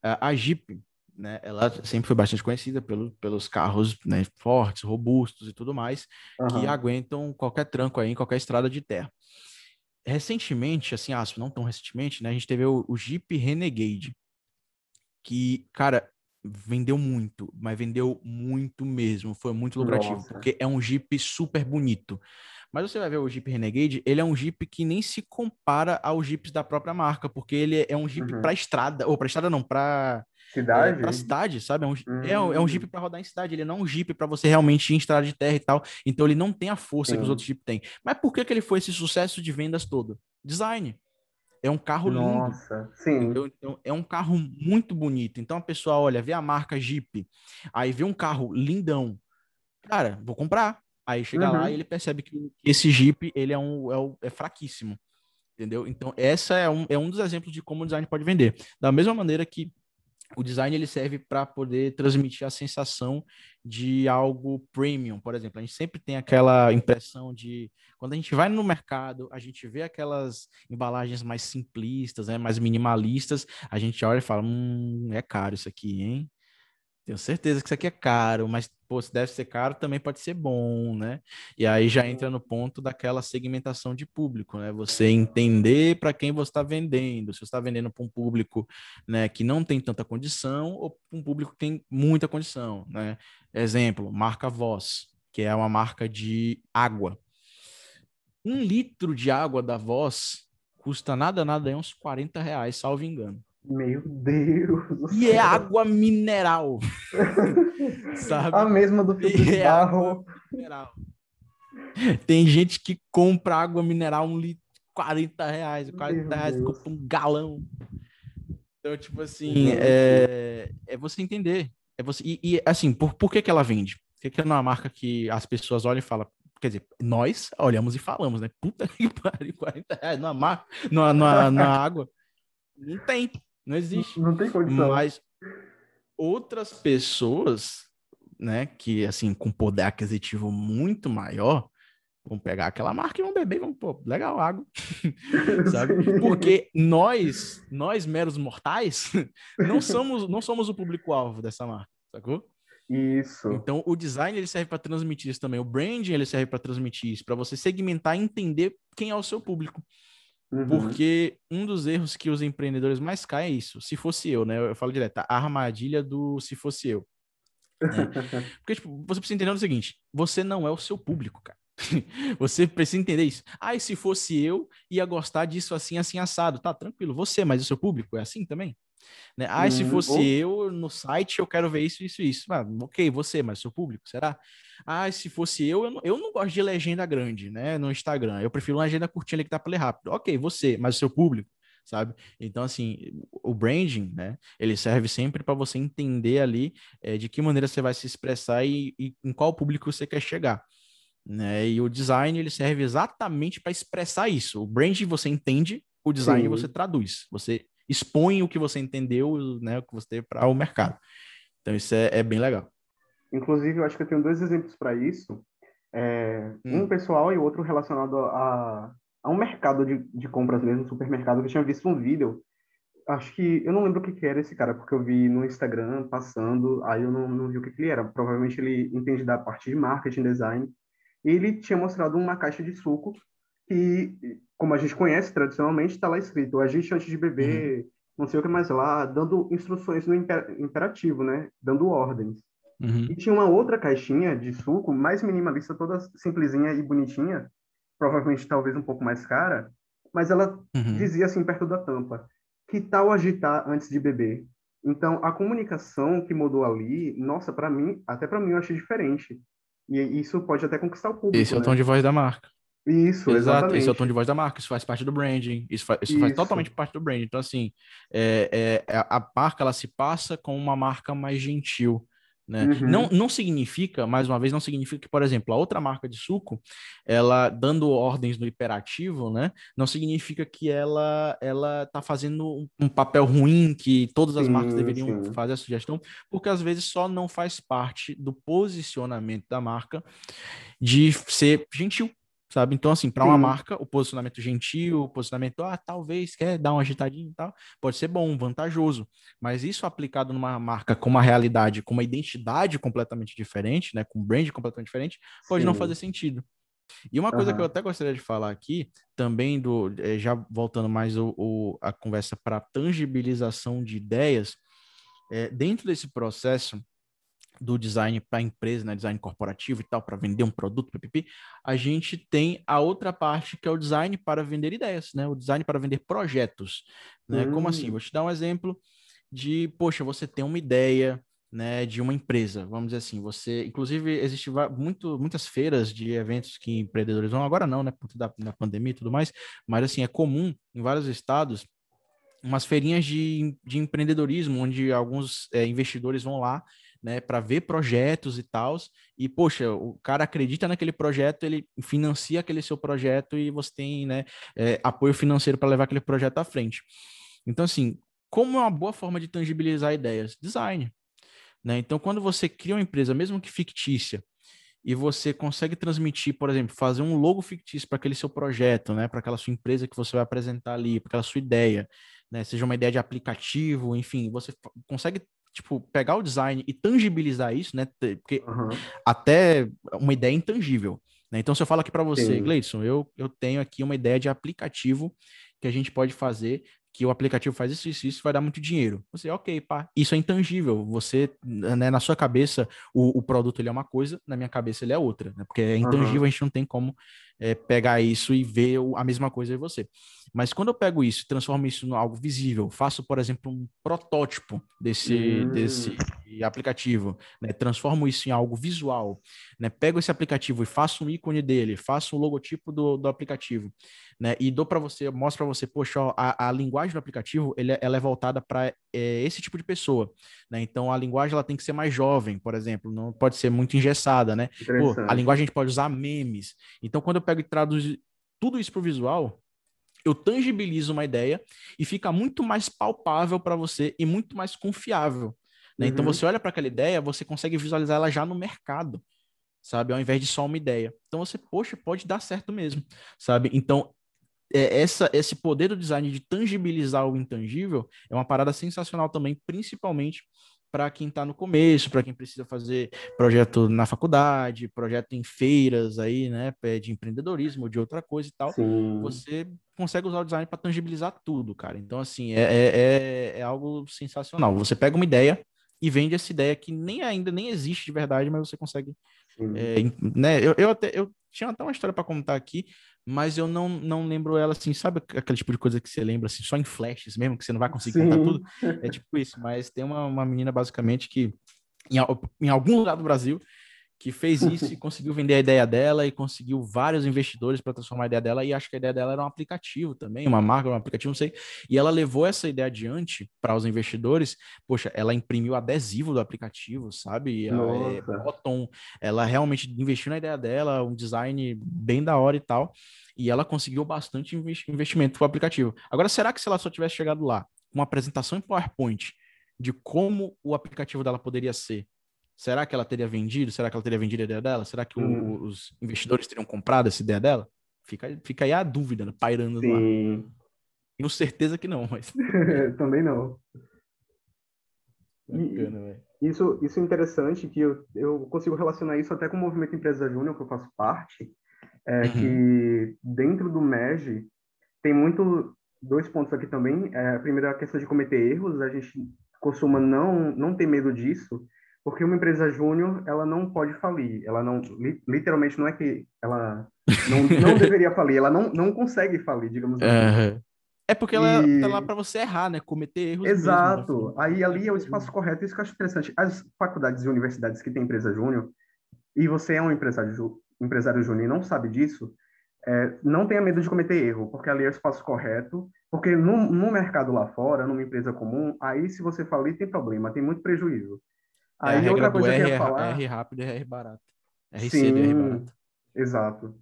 A Jeep, né, ela sempre foi bastante conhecida pelo, pelos carros né, fortes, robustos e tudo mais, uhum. que aguentam qualquer tranco aí em qualquer estrada de terra. Recentemente, assim, aspas, não tão recentemente, né, a gente teve o, o Jeep Renegade, que, cara, vendeu muito, mas vendeu muito mesmo, foi muito lucrativo, Nossa. porque é um Jeep super bonito. Mas você vai ver o Jeep Renegade, ele é um Jeep que nem se compara aos Jeeps da própria marca, porque ele é um Jeep uhum. para estrada, ou para estrada não, para Cidade? É, pra cidade, sabe? É um, hum. é, um, é um Jeep para rodar em cidade, ele não é um Jeep para você realmente ir em estrada de terra e tal. Então ele não tem a força Sim. que os outros Jeep têm. Mas por que, que ele foi esse sucesso de vendas todo? Design. É um carro Nossa, lindo. sim. Então, é um carro muito bonito. Então a pessoa olha, vê a marca Jeep, aí vê um carro lindão. Cara, vou comprar. Aí chega uhum. lá e ele percebe que esse Jeep ele é, um, é, é fraquíssimo. Entendeu? Então, essa é um, é um dos exemplos de como o design pode vender. Da mesma maneira que o design ele serve para poder transmitir a sensação de algo premium, por exemplo. A gente sempre tem aquela impressão de quando a gente vai no mercado, a gente vê aquelas embalagens mais simplistas, né, mais minimalistas, a gente olha e fala, hum, é caro isso aqui, hein? Tenho certeza que isso aqui é caro, mas pô, se deve ser caro, também pode ser bom, né? E aí já entra no ponto daquela segmentação de público, né? Você entender para quem você está vendendo. Se você está vendendo para um público né, que não tem tanta condição ou um público que tem muita condição, né? Exemplo, marca Voz, que é uma marca de água. Um litro de água da Voz custa nada, nada, é uns 40 reais, salvo engano. Meu Deus. E é água mineral. sabe? A mesma do filtro de é barro. mineral. Tem gente que compra água mineral um litro 40 reais, 40 Meu reais, Deus. compra um galão. Então, tipo assim, é, é você entender. É você, e, e assim, por, por que, que ela vende? Por que, é uma marca que as pessoas olham e falam, quer dizer, nós olhamos e falamos, né? Puta que pariu, 40 reais numa, mar, numa, numa, numa água. Não tem. Não existe. Não, tem condição. Mas outras pessoas, né, que assim, com poder aquisitivo muito maior, vão pegar aquela marca e vão beber vão, pô, legal, água. Sabe? Porque nós, nós meros mortais, não somos, não somos o público-alvo dessa marca, sacou? Isso. Então, o design ele serve para transmitir isso também. O branding ele serve para transmitir isso, para você segmentar e entender quem é o seu público. Uhum. Porque um dos erros que os empreendedores mais caem é isso. Se fosse eu, né? Eu falo direto, a armadilha do se fosse eu. Né? Porque, tipo, você precisa entender o seguinte: você não é o seu público, cara. você precisa entender isso. Ah, e se fosse eu, ia gostar disso assim, assim, assado. Tá, tranquilo. Você, mas o seu público é assim também? Né? Ah, hum, se uhum. fosse eu no site, eu quero ver isso, isso, isso. Ah, ok, você, mas seu público, será? Ah, se fosse eu, eu não, eu não gosto de legenda grande, né? No Instagram. Eu prefiro uma legenda curtinha ali que tá para ler rápido. Ok, você, mas seu público, sabe? Então, assim, o branding, né? Ele serve sempre para você entender ali é, de que maneira você vai se expressar e, e em qual público você quer chegar. né? E o design ele serve exatamente para expressar isso. O branding você entende, o design Sim. você traduz. Você expõe o que você entendeu, né, o que você tem para o mercado. Então isso é, é, bem legal. Inclusive, eu acho que eu tenho dois exemplos para isso. É, hum. Um pessoal e outro relacionado a, a um mercado de, de compras mesmo, supermercado, que eu tinha visto um vídeo. Acho que eu não lembro o que, que era esse cara, porque eu vi no Instagram passando, aí eu não, não vi o que, que ele era. Provavelmente ele entende da parte de marketing, design. E ele tinha mostrado uma caixa de suco que, como a gente conhece tradicionalmente, está lá escrito: agite antes de beber, uhum. não sei o que mais lá, dando instruções no imper imperativo, né? Dando ordens. Uhum. E tinha uma outra caixinha de suco, mais minimalista, toda simplesinha e bonitinha, provavelmente talvez um pouco mais cara, mas ela uhum. dizia assim perto da tampa: que tal agitar antes de beber? Então, a comunicação que mudou ali, nossa, para mim, até para mim eu achei diferente. E isso pode até conquistar o público. Esse é o né? tom de voz da marca. Isso, Exato, exatamente. esse é o tom de voz da marca, isso faz parte do branding, isso faz, isso, isso. faz totalmente parte do branding. Então, assim, é, é, a marca ela se passa com uma marca mais gentil. Né? Uhum. Não, não significa, mais uma vez, não significa que, por exemplo, a outra marca de suco, ela dando ordens no hiperativo, né? Não significa que ela ela está fazendo um, um, papel ruim que todas as sim, marcas deveriam sim. fazer a sugestão, porque às vezes só não faz parte do posicionamento da marca de ser gentil sabe? Então, assim, para uma marca, o posicionamento gentil, o posicionamento, ah, talvez quer dar uma agitadinha e tal, pode ser bom, vantajoso. Mas isso aplicado numa marca com uma realidade, com uma identidade completamente diferente, né? Com um brand completamente diferente, pode Sim. não fazer sentido. E uma coisa uhum. que eu até gostaria de falar aqui, também do, eh, já voltando mais o, o a conversa para tangibilização de ideias, é, dentro desse processo, do design para a empresa, né, design corporativo e tal, para vender um produto, PPP, a gente tem a outra parte que é o design para vender ideias, né, o design para vender projetos, né? Hum. Como assim? Hum. Vou te dar um exemplo de, poxa, você tem uma ideia, né, de uma empresa, vamos dizer assim, você, inclusive, existe muito, muitas feiras de eventos que empreendedores vão, agora não, né, por da, da pandemia e tudo mais, mas assim, é comum em vários estados umas feirinhas de, de empreendedorismo, onde alguns é, investidores vão lá né, para ver projetos e tal. E, poxa, o cara acredita naquele projeto, ele financia aquele seu projeto e você tem né, é, apoio financeiro para levar aquele projeto à frente. Então, assim, como é uma boa forma de tangibilizar ideias? Design. Né? Então, quando você cria uma empresa, mesmo que fictícia, e você consegue transmitir, por exemplo, fazer um logo fictício para aquele seu projeto, né, para aquela sua empresa que você vai apresentar ali, para aquela sua ideia, né, seja uma ideia de aplicativo, enfim, você consegue tipo, pegar o design e tangibilizar isso, né? Porque uhum. até uma ideia intangível. Né? Então, se eu falo aqui para você, Gleidson, eu, eu tenho aqui uma ideia de aplicativo que a gente pode fazer que o aplicativo faz isso, isso, isso, vai dar muito dinheiro. Você, ok, pá, isso é intangível. Você, né, na sua cabeça, o, o produto ele é uma coisa, na minha cabeça ele é outra, né? Porque é intangível, uhum. a gente não tem como é, pegar isso e ver a mesma coisa em você. Mas quando eu pego isso, transformo isso em algo visível, faço, por exemplo, um protótipo desse, uhum. desse aplicativo, né? transformo isso em algo visual, né? pego esse aplicativo e faço um ícone dele, faço um logotipo do, do aplicativo, né? e dou para você, mostro para você, poxa, ó, a, a, linguagem do aplicativo ele, é, ela é voltada para é, esse tipo de pessoa. Né? Então, a linguagem ela tem que ser mais jovem, por exemplo, não pode ser muito engessada. Né? Pô, a linguagem a gente pode usar memes. Então, quando eu pego e traduzo tudo isso para o visual, eu tangibilizo uma ideia e fica muito mais palpável para você e muito mais confiável. Né? Então, uhum. Então você olha para aquela ideia, você consegue visualizar ela já no mercado, sabe? Ao invés de só uma ideia. Então você, poxa, pode dar certo mesmo, sabe? Então é, essa, esse poder do design de tangibilizar o intangível é uma parada sensacional também, principalmente para quem está no começo, para quem precisa fazer projeto na faculdade, projeto em feiras aí, né, de empreendedorismo ou de outra coisa e tal, Sim. você consegue usar o design para tangibilizar tudo, cara. Então, assim, é, é, é, é, algo sensacional. Você pega uma ideia e vende essa ideia que nem ainda nem existe de verdade, mas você consegue, é, né? Eu, eu até eu tinha até uma história para contar aqui, mas eu não, não lembro ela assim, sabe aquele tipo de coisa que você lembra assim, só em flashes mesmo, que você não vai conseguir Sim. contar tudo? É tipo isso, mas tem uma, uma menina basicamente que em, em algum lugar do Brasil que fez isso e conseguiu vender a ideia dela e conseguiu vários investidores para transformar a ideia dela. E acho que a ideia dela era um aplicativo também, uma marca, um aplicativo, não sei. E ela levou essa ideia adiante para os investidores. Poxa, ela imprimiu adesivo do aplicativo, sabe? É, bottom, ela realmente investiu na ideia dela, um design bem da hora e tal. E ela conseguiu bastante investimento para o aplicativo. Agora, será que se ela só tivesse chegado lá, uma apresentação em PowerPoint de como o aplicativo dela poderia ser, Será que ela teria vendido? Será que ela teria vendido a ideia dela? Será que hum. o, os investidores teriam comprado essa ideia dela? Fica, fica aí a dúvida, né? pairando Sim. lá. Tenho certeza que não, mas. Também não. Bacana, isso, isso é interessante, que eu, eu consigo relacionar isso até com o movimento Empresa Júnior, que eu faço parte, é uhum. que dentro do MEG tem muito dois pontos aqui também. É, primeiro, a questão de cometer erros, a gente costuma não, não ter medo disso, porque uma empresa júnior, ela não pode falir. Ela não, literalmente, não é que ela não, não deveria falir, ela não, não consegue falir, digamos assim. Uhum. É porque ela e... tá lá para você errar, né? Cometer erros. Exato. Mesmo, né? Aí ali é o espaço correto. Isso que eu acho interessante. As faculdades e universidades que têm empresa júnior, e você é um empresário, empresário júnior e não sabe disso, é, não tenha medo de cometer erro, porque ali é o espaço correto. Porque no, no mercado lá fora, numa empresa comum, aí se você falir, tem problema, tem muito prejuízo. Aí é outra coisa que eu ia falar. R rápido e R barato. R cedo e R barato. Exato.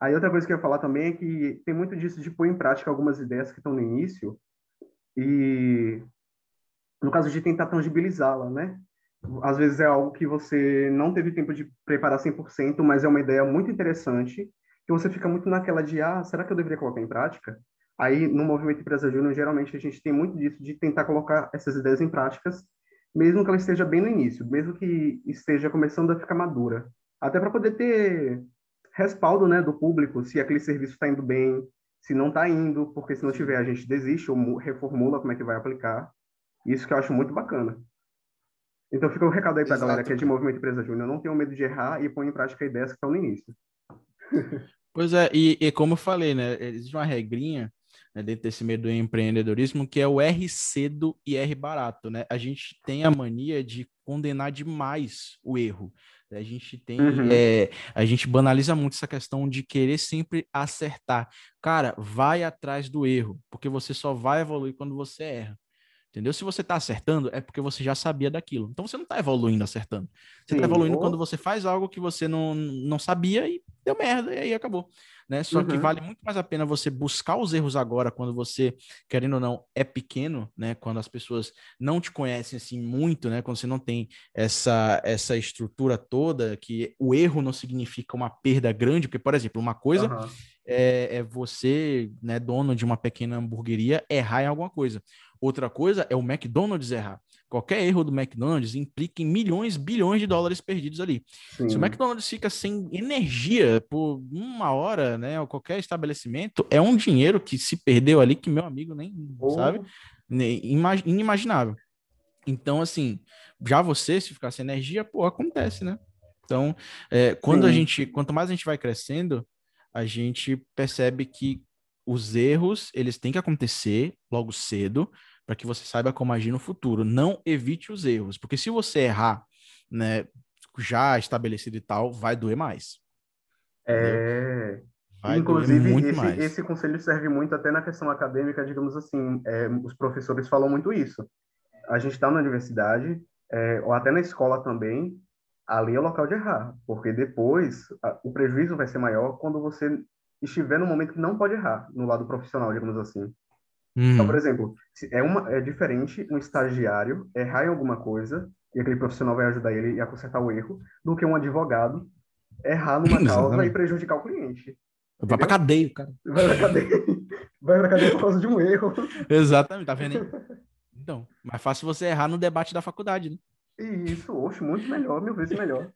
Aí outra coisa que eu ia falar também é que tem muito disso de pôr em prática algumas ideias que estão no início e no caso de tentar tangibilizá-la, né? Às vezes é algo que você não teve tempo de preparar 100%, mas é uma ideia muito interessante que você fica muito naquela de, ah, será que eu deveria colocar em prática? Aí, no movimento Empresa Júnior, geralmente a gente tem muito disso de tentar colocar essas ideias em práticas mesmo que ela esteja bem no início, mesmo que esteja começando a ficar madura, até para poder ter respaldo, né, do público, se aquele serviço está indo bem, se não está indo, porque se não tiver a gente desiste ou reformula como é que vai aplicar. Isso que eu acho muito bacana. Então fica o um recado aí para a galera que é de Movimento Empresa Júnior, não tenham medo de errar e põe em prática ideias que estão no início. Pois é, e, e como eu falei, né, existe uma regrinha né, dentro desse meio do empreendedorismo, que é o R cedo e R barato, né? A gente tem a mania de condenar demais o erro. A gente tem, uhum. é, a gente banaliza muito essa questão de querer sempre acertar. Cara, vai atrás do erro, porque você só vai evoluir quando você erra. Entendeu? Se você está acertando, é porque você já sabia daquilo. Então você não está evoluindo acertando. Você está evoluindo ou... quando você faz algo que você não, não sabia e deu merda, e aí acabou né? Só uhum. que vale muito mais a pena você buscar os erros agora, quando você, querendo ou não, é pequeno, né? Quando as pessoas não te conhecem assim muito, né? Quando você não tem essa, essa estrutura toda, que o erro não significa uma perda grande, porque, por exemplo, uma coisa uhum. é, é você, né, dono de uma pequena hamburgueria, errar em alguma coisa. Outra coisa é o McDonald's errar. Qualquer erro do McDonald's implica em milhões, bilhões de dólares perdidos ali. Sim. Se o McDonald's fica sem energia por uma hora, né, ou qualquer estabelecimento, é um dinheiro que se perdeu ali que meu amigo nem oh. sabe, inimaginável. Então, assim, já você se ficar sem energia, pô, acontece, né? Então, é, quando Sim. a gente, quanto mais a gente vai crescendo, a gente percebe que os erros eles têm que acontecer logo cedo para que você saiba como agir no futuro. Não evite os erros, porque se você errar, né, já estabelecido e tal, vai doer mais. É. Vai Inclusive, esse, esse, conselho serve muito até na questão acadêmica, digamos assim. É, os professores falam muito isso. A gente está na universidade, é, ou até na escola também, ali é o local de errar, porque depois a, o prejuízo vai ser maior quando você estiver no momento que não pode errar, no lado profissional, digamos assim. Uhum. Então, por exemplo, é, uma, é diferente um estagiário errar em alguma coisa e aquele profissional vai ajudar ele a consertar o erro, do que um advogado errar numa causa e prejudicar o cliente. Vai pra cadeia, cara. Vai pra cadeia. Vai pra cadeia por causa de um erro. Exatamente, tá vendo aí? Então, mais fácil você errar no debate da faculdade, né? Isso, oxe, muito melhor, mil vezes melhor.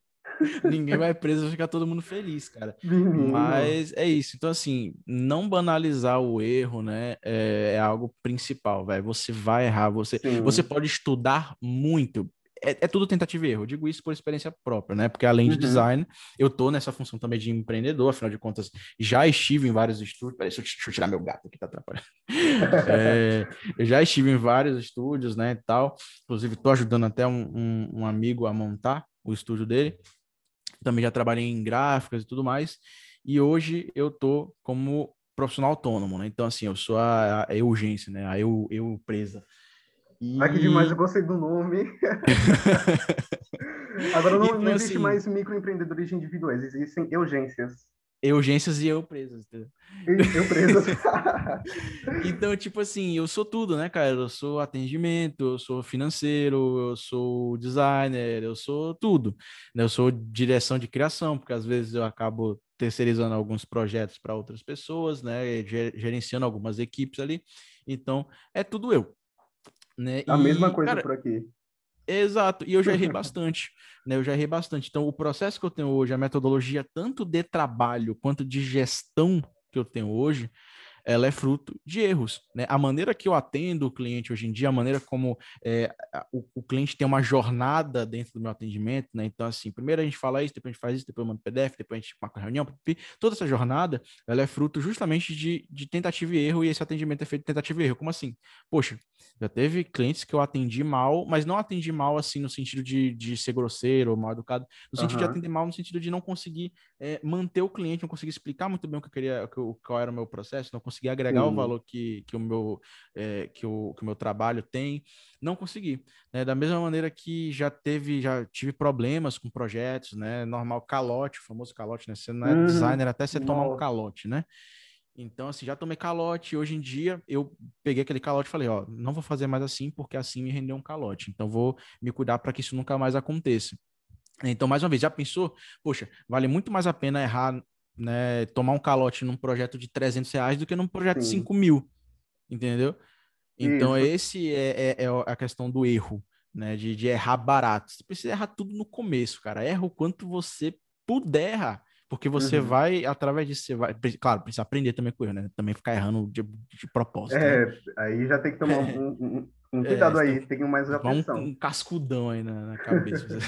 Ninguém vai preso, vai ficar todo mundo feliz, cara. Mas é isso. Então, assim, não banalizar o erro, né? É, é algo principal, velho. Você vai errar, você, você pode estudar muito. É, é, tudo tentativa e erro. Eu digo isso por experiência própria, né? Porque além de uhum. design, eu tô nessa função também de empreendedor, afinal de contas, já estive em vários estúdios. Peraí, deixa eu tirar meu gato aqui, tá atrapalhando. é, eu já estive em vários estúdios, né? E tal. Inclusive, tô ajudando até um, um, um amigo a montar o estúdio dele. Também já trabalhei em gráficas e tudo mais. E hoje eu tô como profissional autônomo, né? Então, assim, eu sou a, a urgência, né? A eu, eu presa. E... Ai, que demais, eu gostei do nome. Agora não, então, não existe assim, mais microempreendedores individuais, existem urgências. Urgências e eu presas. Eu presas. então, tipo assim, eu sou tudo, né, cara? Eu sou atendimento, eu sou financeiro, eu sou designer, eu sou tudo. Né? Eu sou direção de criação, porque às vezes eu acabo terceirizando alguns projetos para outras pessoas, né? Gerenciando algumas equipes ali. Então, é tudo eu. Né? A e, mesma coisa cara, por aqui. Exato, e eu já errei bastante, né? Eu já errei bastante. Então, o processo que eu tenho hoje, a metodologia tanto de trabalho quanto de gestão que eu tenho hoje, ela é fruto de erros. Né? A maneira que eu atendo o cliente hoje em dia, a maneira como é, o, o, cliente tem uma jornada dentro do meu atendimento, né? Então, assim, primeiro a gente fala isso, depois a gente faz isso, depois eu mando PDF, depois a gente marca reunião, toda essa jornada, ela é fruto justamente de, de tentativa e erro, e esse atendimento é feito de tentativa e erro. Como assim? Poxa, já teve clientes que eu atendi mal, mas não atendi mal assim no sentido de, de ser grosseiro ou mal educado, no sentido uhum. de atender mal, no sentido de não conseguir é, manter o cliente, não conseguir explicar muito bem o que eu queria, qual era o meu processo, não conseguir agregar uhum. o valor que, que, o meu, é, que, o, que o meu trabalho tem, não consegui. Né? Da mesma maneira que já teve, já tive problemas com projetos, né? Normal, calote, o famoso calote, né? Você não é uhum. designer até você tomar um calote, né? Então, assim, já tomei calote. Hoje em dia, eu peguei aquele calote e falei, ó, não vou fazer mais assim, porque assim me rendeu um calote. Então, vou me cuidar para que isso nunca mais aconteça. Então, mais uma vez, já pensou? Poxa, vale muito mais a pena errar, né, tomar um calote num projeto de 300 reais do que num projeto Sim. de 5 mil, entendeu? Então, isso. esse é, é, é, a questão do erro, né, de, de errar barato. Você precisa errar tudo no começo, cara. Erra o quanto você puder errar. Porque você uhum. vai, através disso, você vai. Claro, precisa aprender também com erro, né? Também ficar errando de, de propósito. É, né? aí já tem que tomar um, um, um é, cuidado é, aí, tem mais atenção. Um, um cascudão aí na, na cabeça.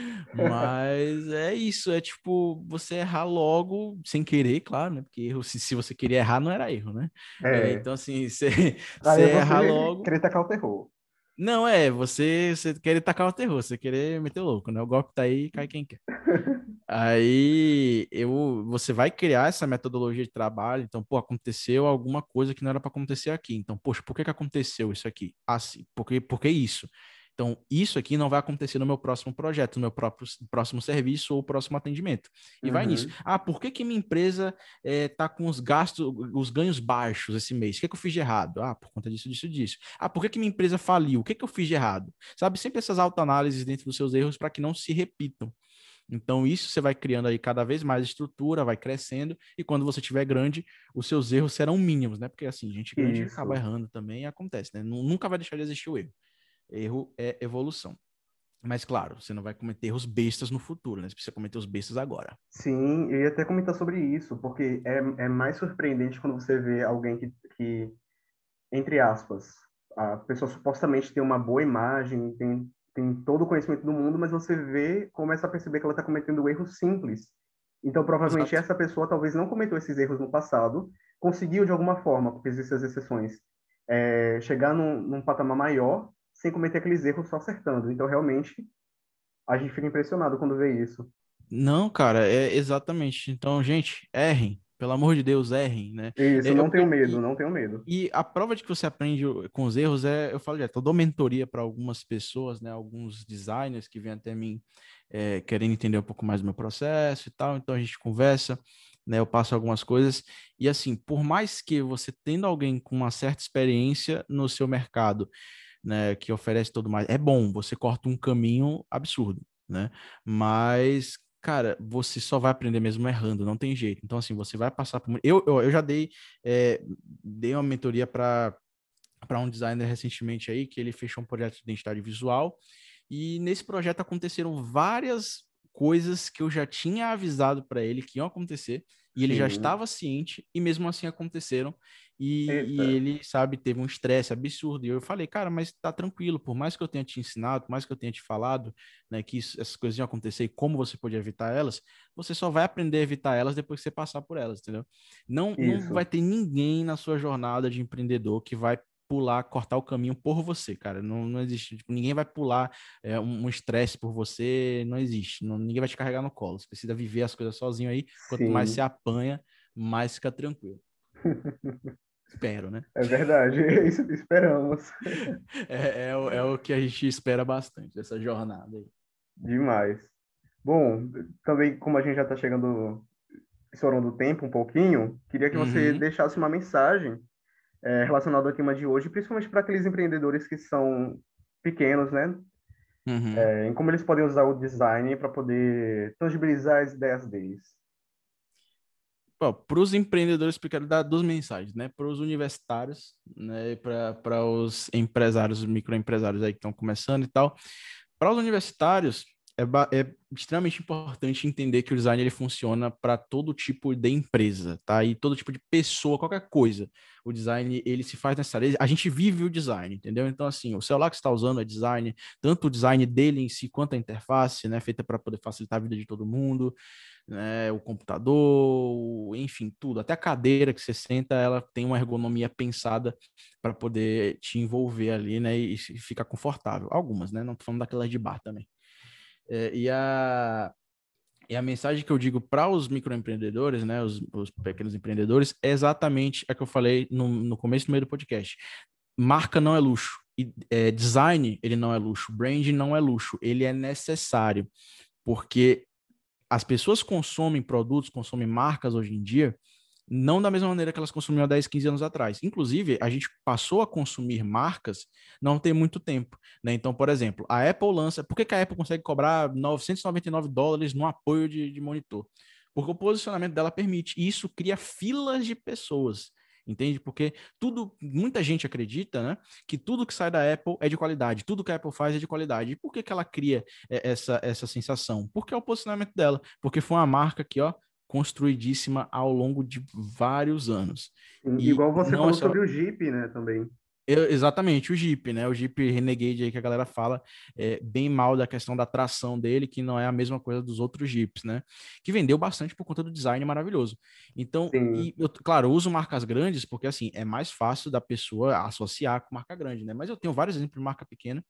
Mas é isso, é tipo, você errar logo, sem querer, claro, né? Porque erro, se, se você queria errar, não era erro, né? É. É, então, assim, você, você errar logo. Querer tacar o terror. Não, é, você, você querer tacar o terror, você querer meter o louco, né? O golpe tá aí, cai quem quer. aí eu, você vai criar essa metodologia de trabalho, então, pô, aconteceu alguma coisa que não era para acontecer aqui. Então, poxa, por que, que aconteceu isso aqui? Assim, por que, por que isso? Então, isso aqui não vai acontecer no meu próximo projeto, no meu próprio próximo serviço ou próximo atendimento. E uhum. vai nisso. Uhum. Ah, por que, que minha empresa está eh, com os gastos, os ganhos baixos esse mês? O que, que eu fiz de errado? Ah, por conta disso, disso, disso. Ah, por que, que minha empresa faliu? O que, que eu fiz de errado? Sabe, sempre essas autoanálises dentro dos seus erros para que não se repitam. Então, isso você vai criando aí cada vez mais estrutura, vai crescendo, e quando você tiver grande, os seus erros serão mínimos, né? Porque assim, gente grande isso. acaba errando também e acontece, né? Nunca vai deixar de existir o erro. Erro é evolução. Mas, claro, você não vai cometer erros bestas no futuro, né? Você precisa cometer os bestas agora. Sim, eu ia até comentar sobre isso, porque é, é mais surpreendente quando você vê alguém que, que, entre aspas, a pessoa supostamente tem uma boa imagem, tem, tem todo o conhecimento do mundo, mas você vê, começa a perceber que ela está cometendo erros simples. Então, provavelmente, Exato. essa pessoa talvez não cometeu esses erros no passado, conseguiu de alguma forma, porque existem as exceções, é, chegar num, num patamar maior sem cometer aqueles erros só acertando. Então, realmente, a gente fica impressionado quando vê isso. Não, cara, é exatamente. Então, gente, errem. Pelo amor de Deus, errem, né? Isso, eu, não tenho medo, não tenho medo. E a prova de que você aprende com os erros é, eu falo já, eu dou mentoria para algumas pessoas, né? Alguns designers que vêm até mim é, querendo entender um pouco mais do meu processo e tal. Então a gente conversa, né? Eu passo algumas coisas. E assim, por mais que você tendo alguém com uma certa experiência no seu mercado, né, que oferece tudo mais. É bom, você corta um caminho absurdo, né? Mas, cara, você só vai aprender mesmo errando, não tem jeito. Então, assim, você vai passar por. Eu, eu, eu já dei, é, dei uma mentoria para para um designer recentemente aí, que ele fechou um projeto de identidade visual, e nesse projeto aconteceram várias coisas que eu já tinha avisado para ele que iam acontecer, e ele Sim. já estava ciente, e mesmo assim aconteceram. E, e, ele, sabe, teve um estresse absurdo. E eu falei, cara, mas tá tranquilo, por mais que eu tenha te ensinado, por mais que eu tenha te falado, né, que isso, essas coisas iam acontecer e como você pode evitar elas, você só vai aprender a evitar elas depois que você passar por elas, entendeu? Não, não vai ter ninguém na sua jornada de empreendedor que vai pular, cortar o caminho por você, cara. Não, não existe. Tipo, ninguém vai pular é, um estresse por você, não existe. Não, ninguém vai te carregar no colo. Você precisa viver as coisas sozinho aí. Quanto Sim. mais você apanha, mais fica tranquilo. Espero, né? É verdade, é isso que esperamos. É, é, é, o que a gente espera bastante dessa jornada aí. Demais. Bom, também como a gente já está chegando, estourando o tempo um pouquinho, queria que você uhum. deixasse uma mensagem é, relacionada ao tema de hoje, principalmente para aqueles empreendedores que são pequenos, né? Uhum. É, em como eles podem usar o design para poder tangibilizar as ideias deles para os empreendedores pequenos, dar duas mensagens, né? Para os universitários, né? Para os empresários, microempresários aí que estão começando e tal. Para os universitários, é, é, extremamente importante entender que o design ele funciona para todo tipo de empresa, tá? E todo tipo de pessoa, qualquer coisa. O design ele se faz necessário. A gente vive o design, entendeu? Então assim, o celular que está usando é design, tanto o design dele em si quanto a interface, né? Feita para poder facilitar a vida de todo mundo né, o computador, enfim, tudo. Até a cadeira que você senta, ela tem uma ergonomia pensada para poder te envolver ali, né, e, ficar confortável. Algumas, né? Não tô falando daquelas de bar também. É, e a e a mensagem que eu digo para os microempreendedores, né, os, os, pequenos empreendedores, é exatamente a que eu falei no, no começo do meio do podcast. Marca não é luxo. E, é, design, ele não é luxo. Branding não é luxo. Ele é necessário. Porque as pessoas consomem produtos, consomem marcas hoje em dia, não da mesma maneira que elas consumiam há 10, 15 anos atrás. Inclusive, a gente passou a consumir marcas não tem muito tempo. Né? Então, por exemplo, a Apple lança. Por que, que a Apple consegue cobrar 999 dólares no apoio de, de monitor? Porque o posicionamento dela permite. E isso cria filas de pessoas entende? Porque tudo, muita gente acredita, né, que tudo que sai da Apple é de qualidade, tudo que a Apple faz é de qualidade. E por que, que ela cria é, essa, essa sensação? Porque é o posicionamento dela, porque foi uma marca que, ó, construidíssima ao longo de vários anos. E Igual você falou é só... sobre o Jeep, né, também. Eu, exatamente, o Jeep, né? O Jeep Renegade aí que a galera fala é, bem mal da questão da tração dele, que não é a mesma coisa dos outros Jeeps, né? Que vendeu bastante por conta do design maravilhoso. Então, e, eu, claro, eu uso marcas grandes porque, assim, é mais fácil da pessoa associar com marca grande, né? Mas eu tenho vários exemplos de marca pequena,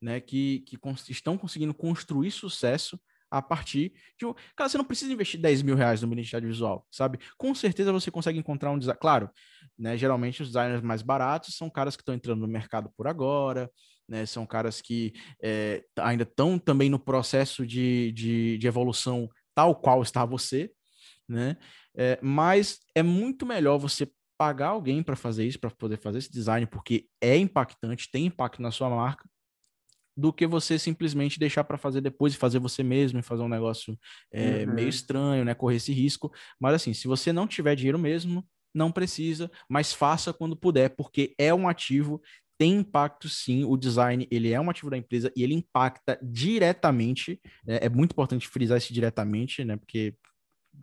né? Que, que estão conseguindo construir sucesso a partir de. Cara, você não precisa investir 10 mil reais numa identidade visual, sabe? Com certeza você consegue encontrar um design. Claro, né? Geralmente os designers mais baratos são caras que estão entrando no mercado por agora, né? São caras que é, ainda estão também no processo de, de, de, evolução tal qual está você, né? É, mas é muito melhor você pagar alguém para fazer isso, para poder fazer esse design, porque é impactante, tem impacto na sua marca, do que você simplesmente deixar para fazer depois e fazer você mesmo e fazer um negócio é, uhum. meio estranho, né? Correr esse risco. Mas assim, se você não tiver dinheiro mesmo, não precisa, mas faça quando puder, porque é um ativo, tem impacto sim, o design ele é um ativo da empresa e ele impacta diretamente, né? é muito importante frisar isso diretamente, né? Porque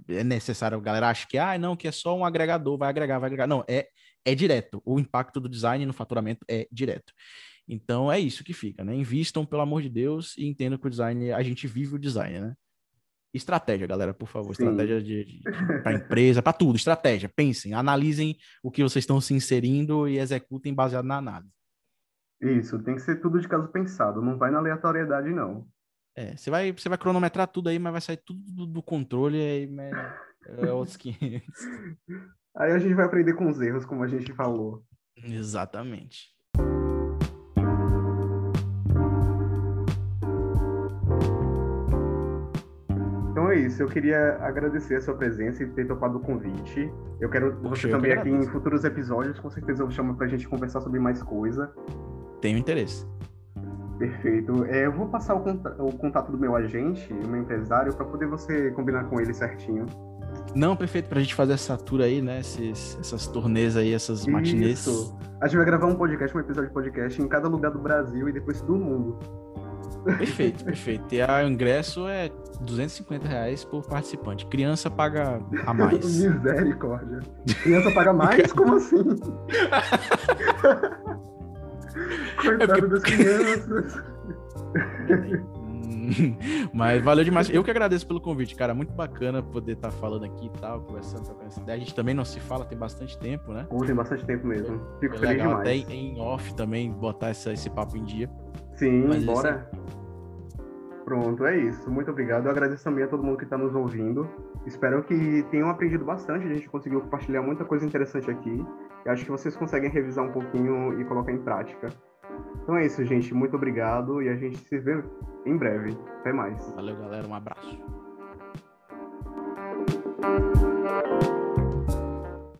é necessário, a galera acha que, ah, não, que é só um agregador, vai agregar, vai agregar. Não, é, é direto. O impacto do design no faturamento é direto. Então é isso que fica, né? Invistam, pelo amor de Deus, e entendam que o design, a gente vive o design, né? Estratégia, galera, por favor. Sim. Estratégia de, de para empresa, para tudo. Estratégia. Pensem, analisem o que vocês estão se inserindo e executem baseado na análise. Isso, tem que ser tudo de caso pensado. Não vai na aleatoriedade, não. É, você vai, você vai cronometrar tudo aí, mas vai sair tudo do, controle aí, mas é outros 500. Aí a gente vai aprender com os erros, como a gente falou. Exatamente. Isso. Eu queria agradecer a sua presença e ter topado o convite. Eu quero Poxa, você eu também aqui em futuros episódios. Com certeza eu chamo pra gente conversar sobre mais coisa. Tenho interesse. Perfeito. É, eu vou passar o, contato, o contato do meu agente, o meu empresário, para poder você combinar com ele certinho. Não, perfeito, pra gente fazer essa tour aí, né? Esses, essas turnês aí, essas matinês. Isso. A gente vai gravar um podcast, um episódio de podcast em cada lugar do Brasil e depois do mundo. Perfeito, perfeito. E o ingresso é 250 reais por participante. Criança paga a mais. Misericórdia. Criança paga mais? Como assim? Coitado é porque... das crianças. Mas valeu demais. Eu que agradeço pelo convite, cara. Muito bacana poder estar tá falando aqui e tal, conversando, trocando essa ideia. A gente também não se fala tem bastante tempo, né? Pô, tem bastante tempo mesmo. Fico é feliz legal demais. Até em off também botar essa, esse papo em dia. Sim, Mas bora. Isso... Pronto, é isso. Muito obrigado. Eu agradeço também a todo mundo que está nos ouvindo. Espero que tenham aprendido bastante. A gente conseguiu compartilhar muita coisa interessante aqui. Acho que vocês conseguem revisar um pouquinho e colocar em prática. Então é isso, gente. Muito obrigado e a gente se vê em breve. Até mais. Valeu, galera. Um abraço.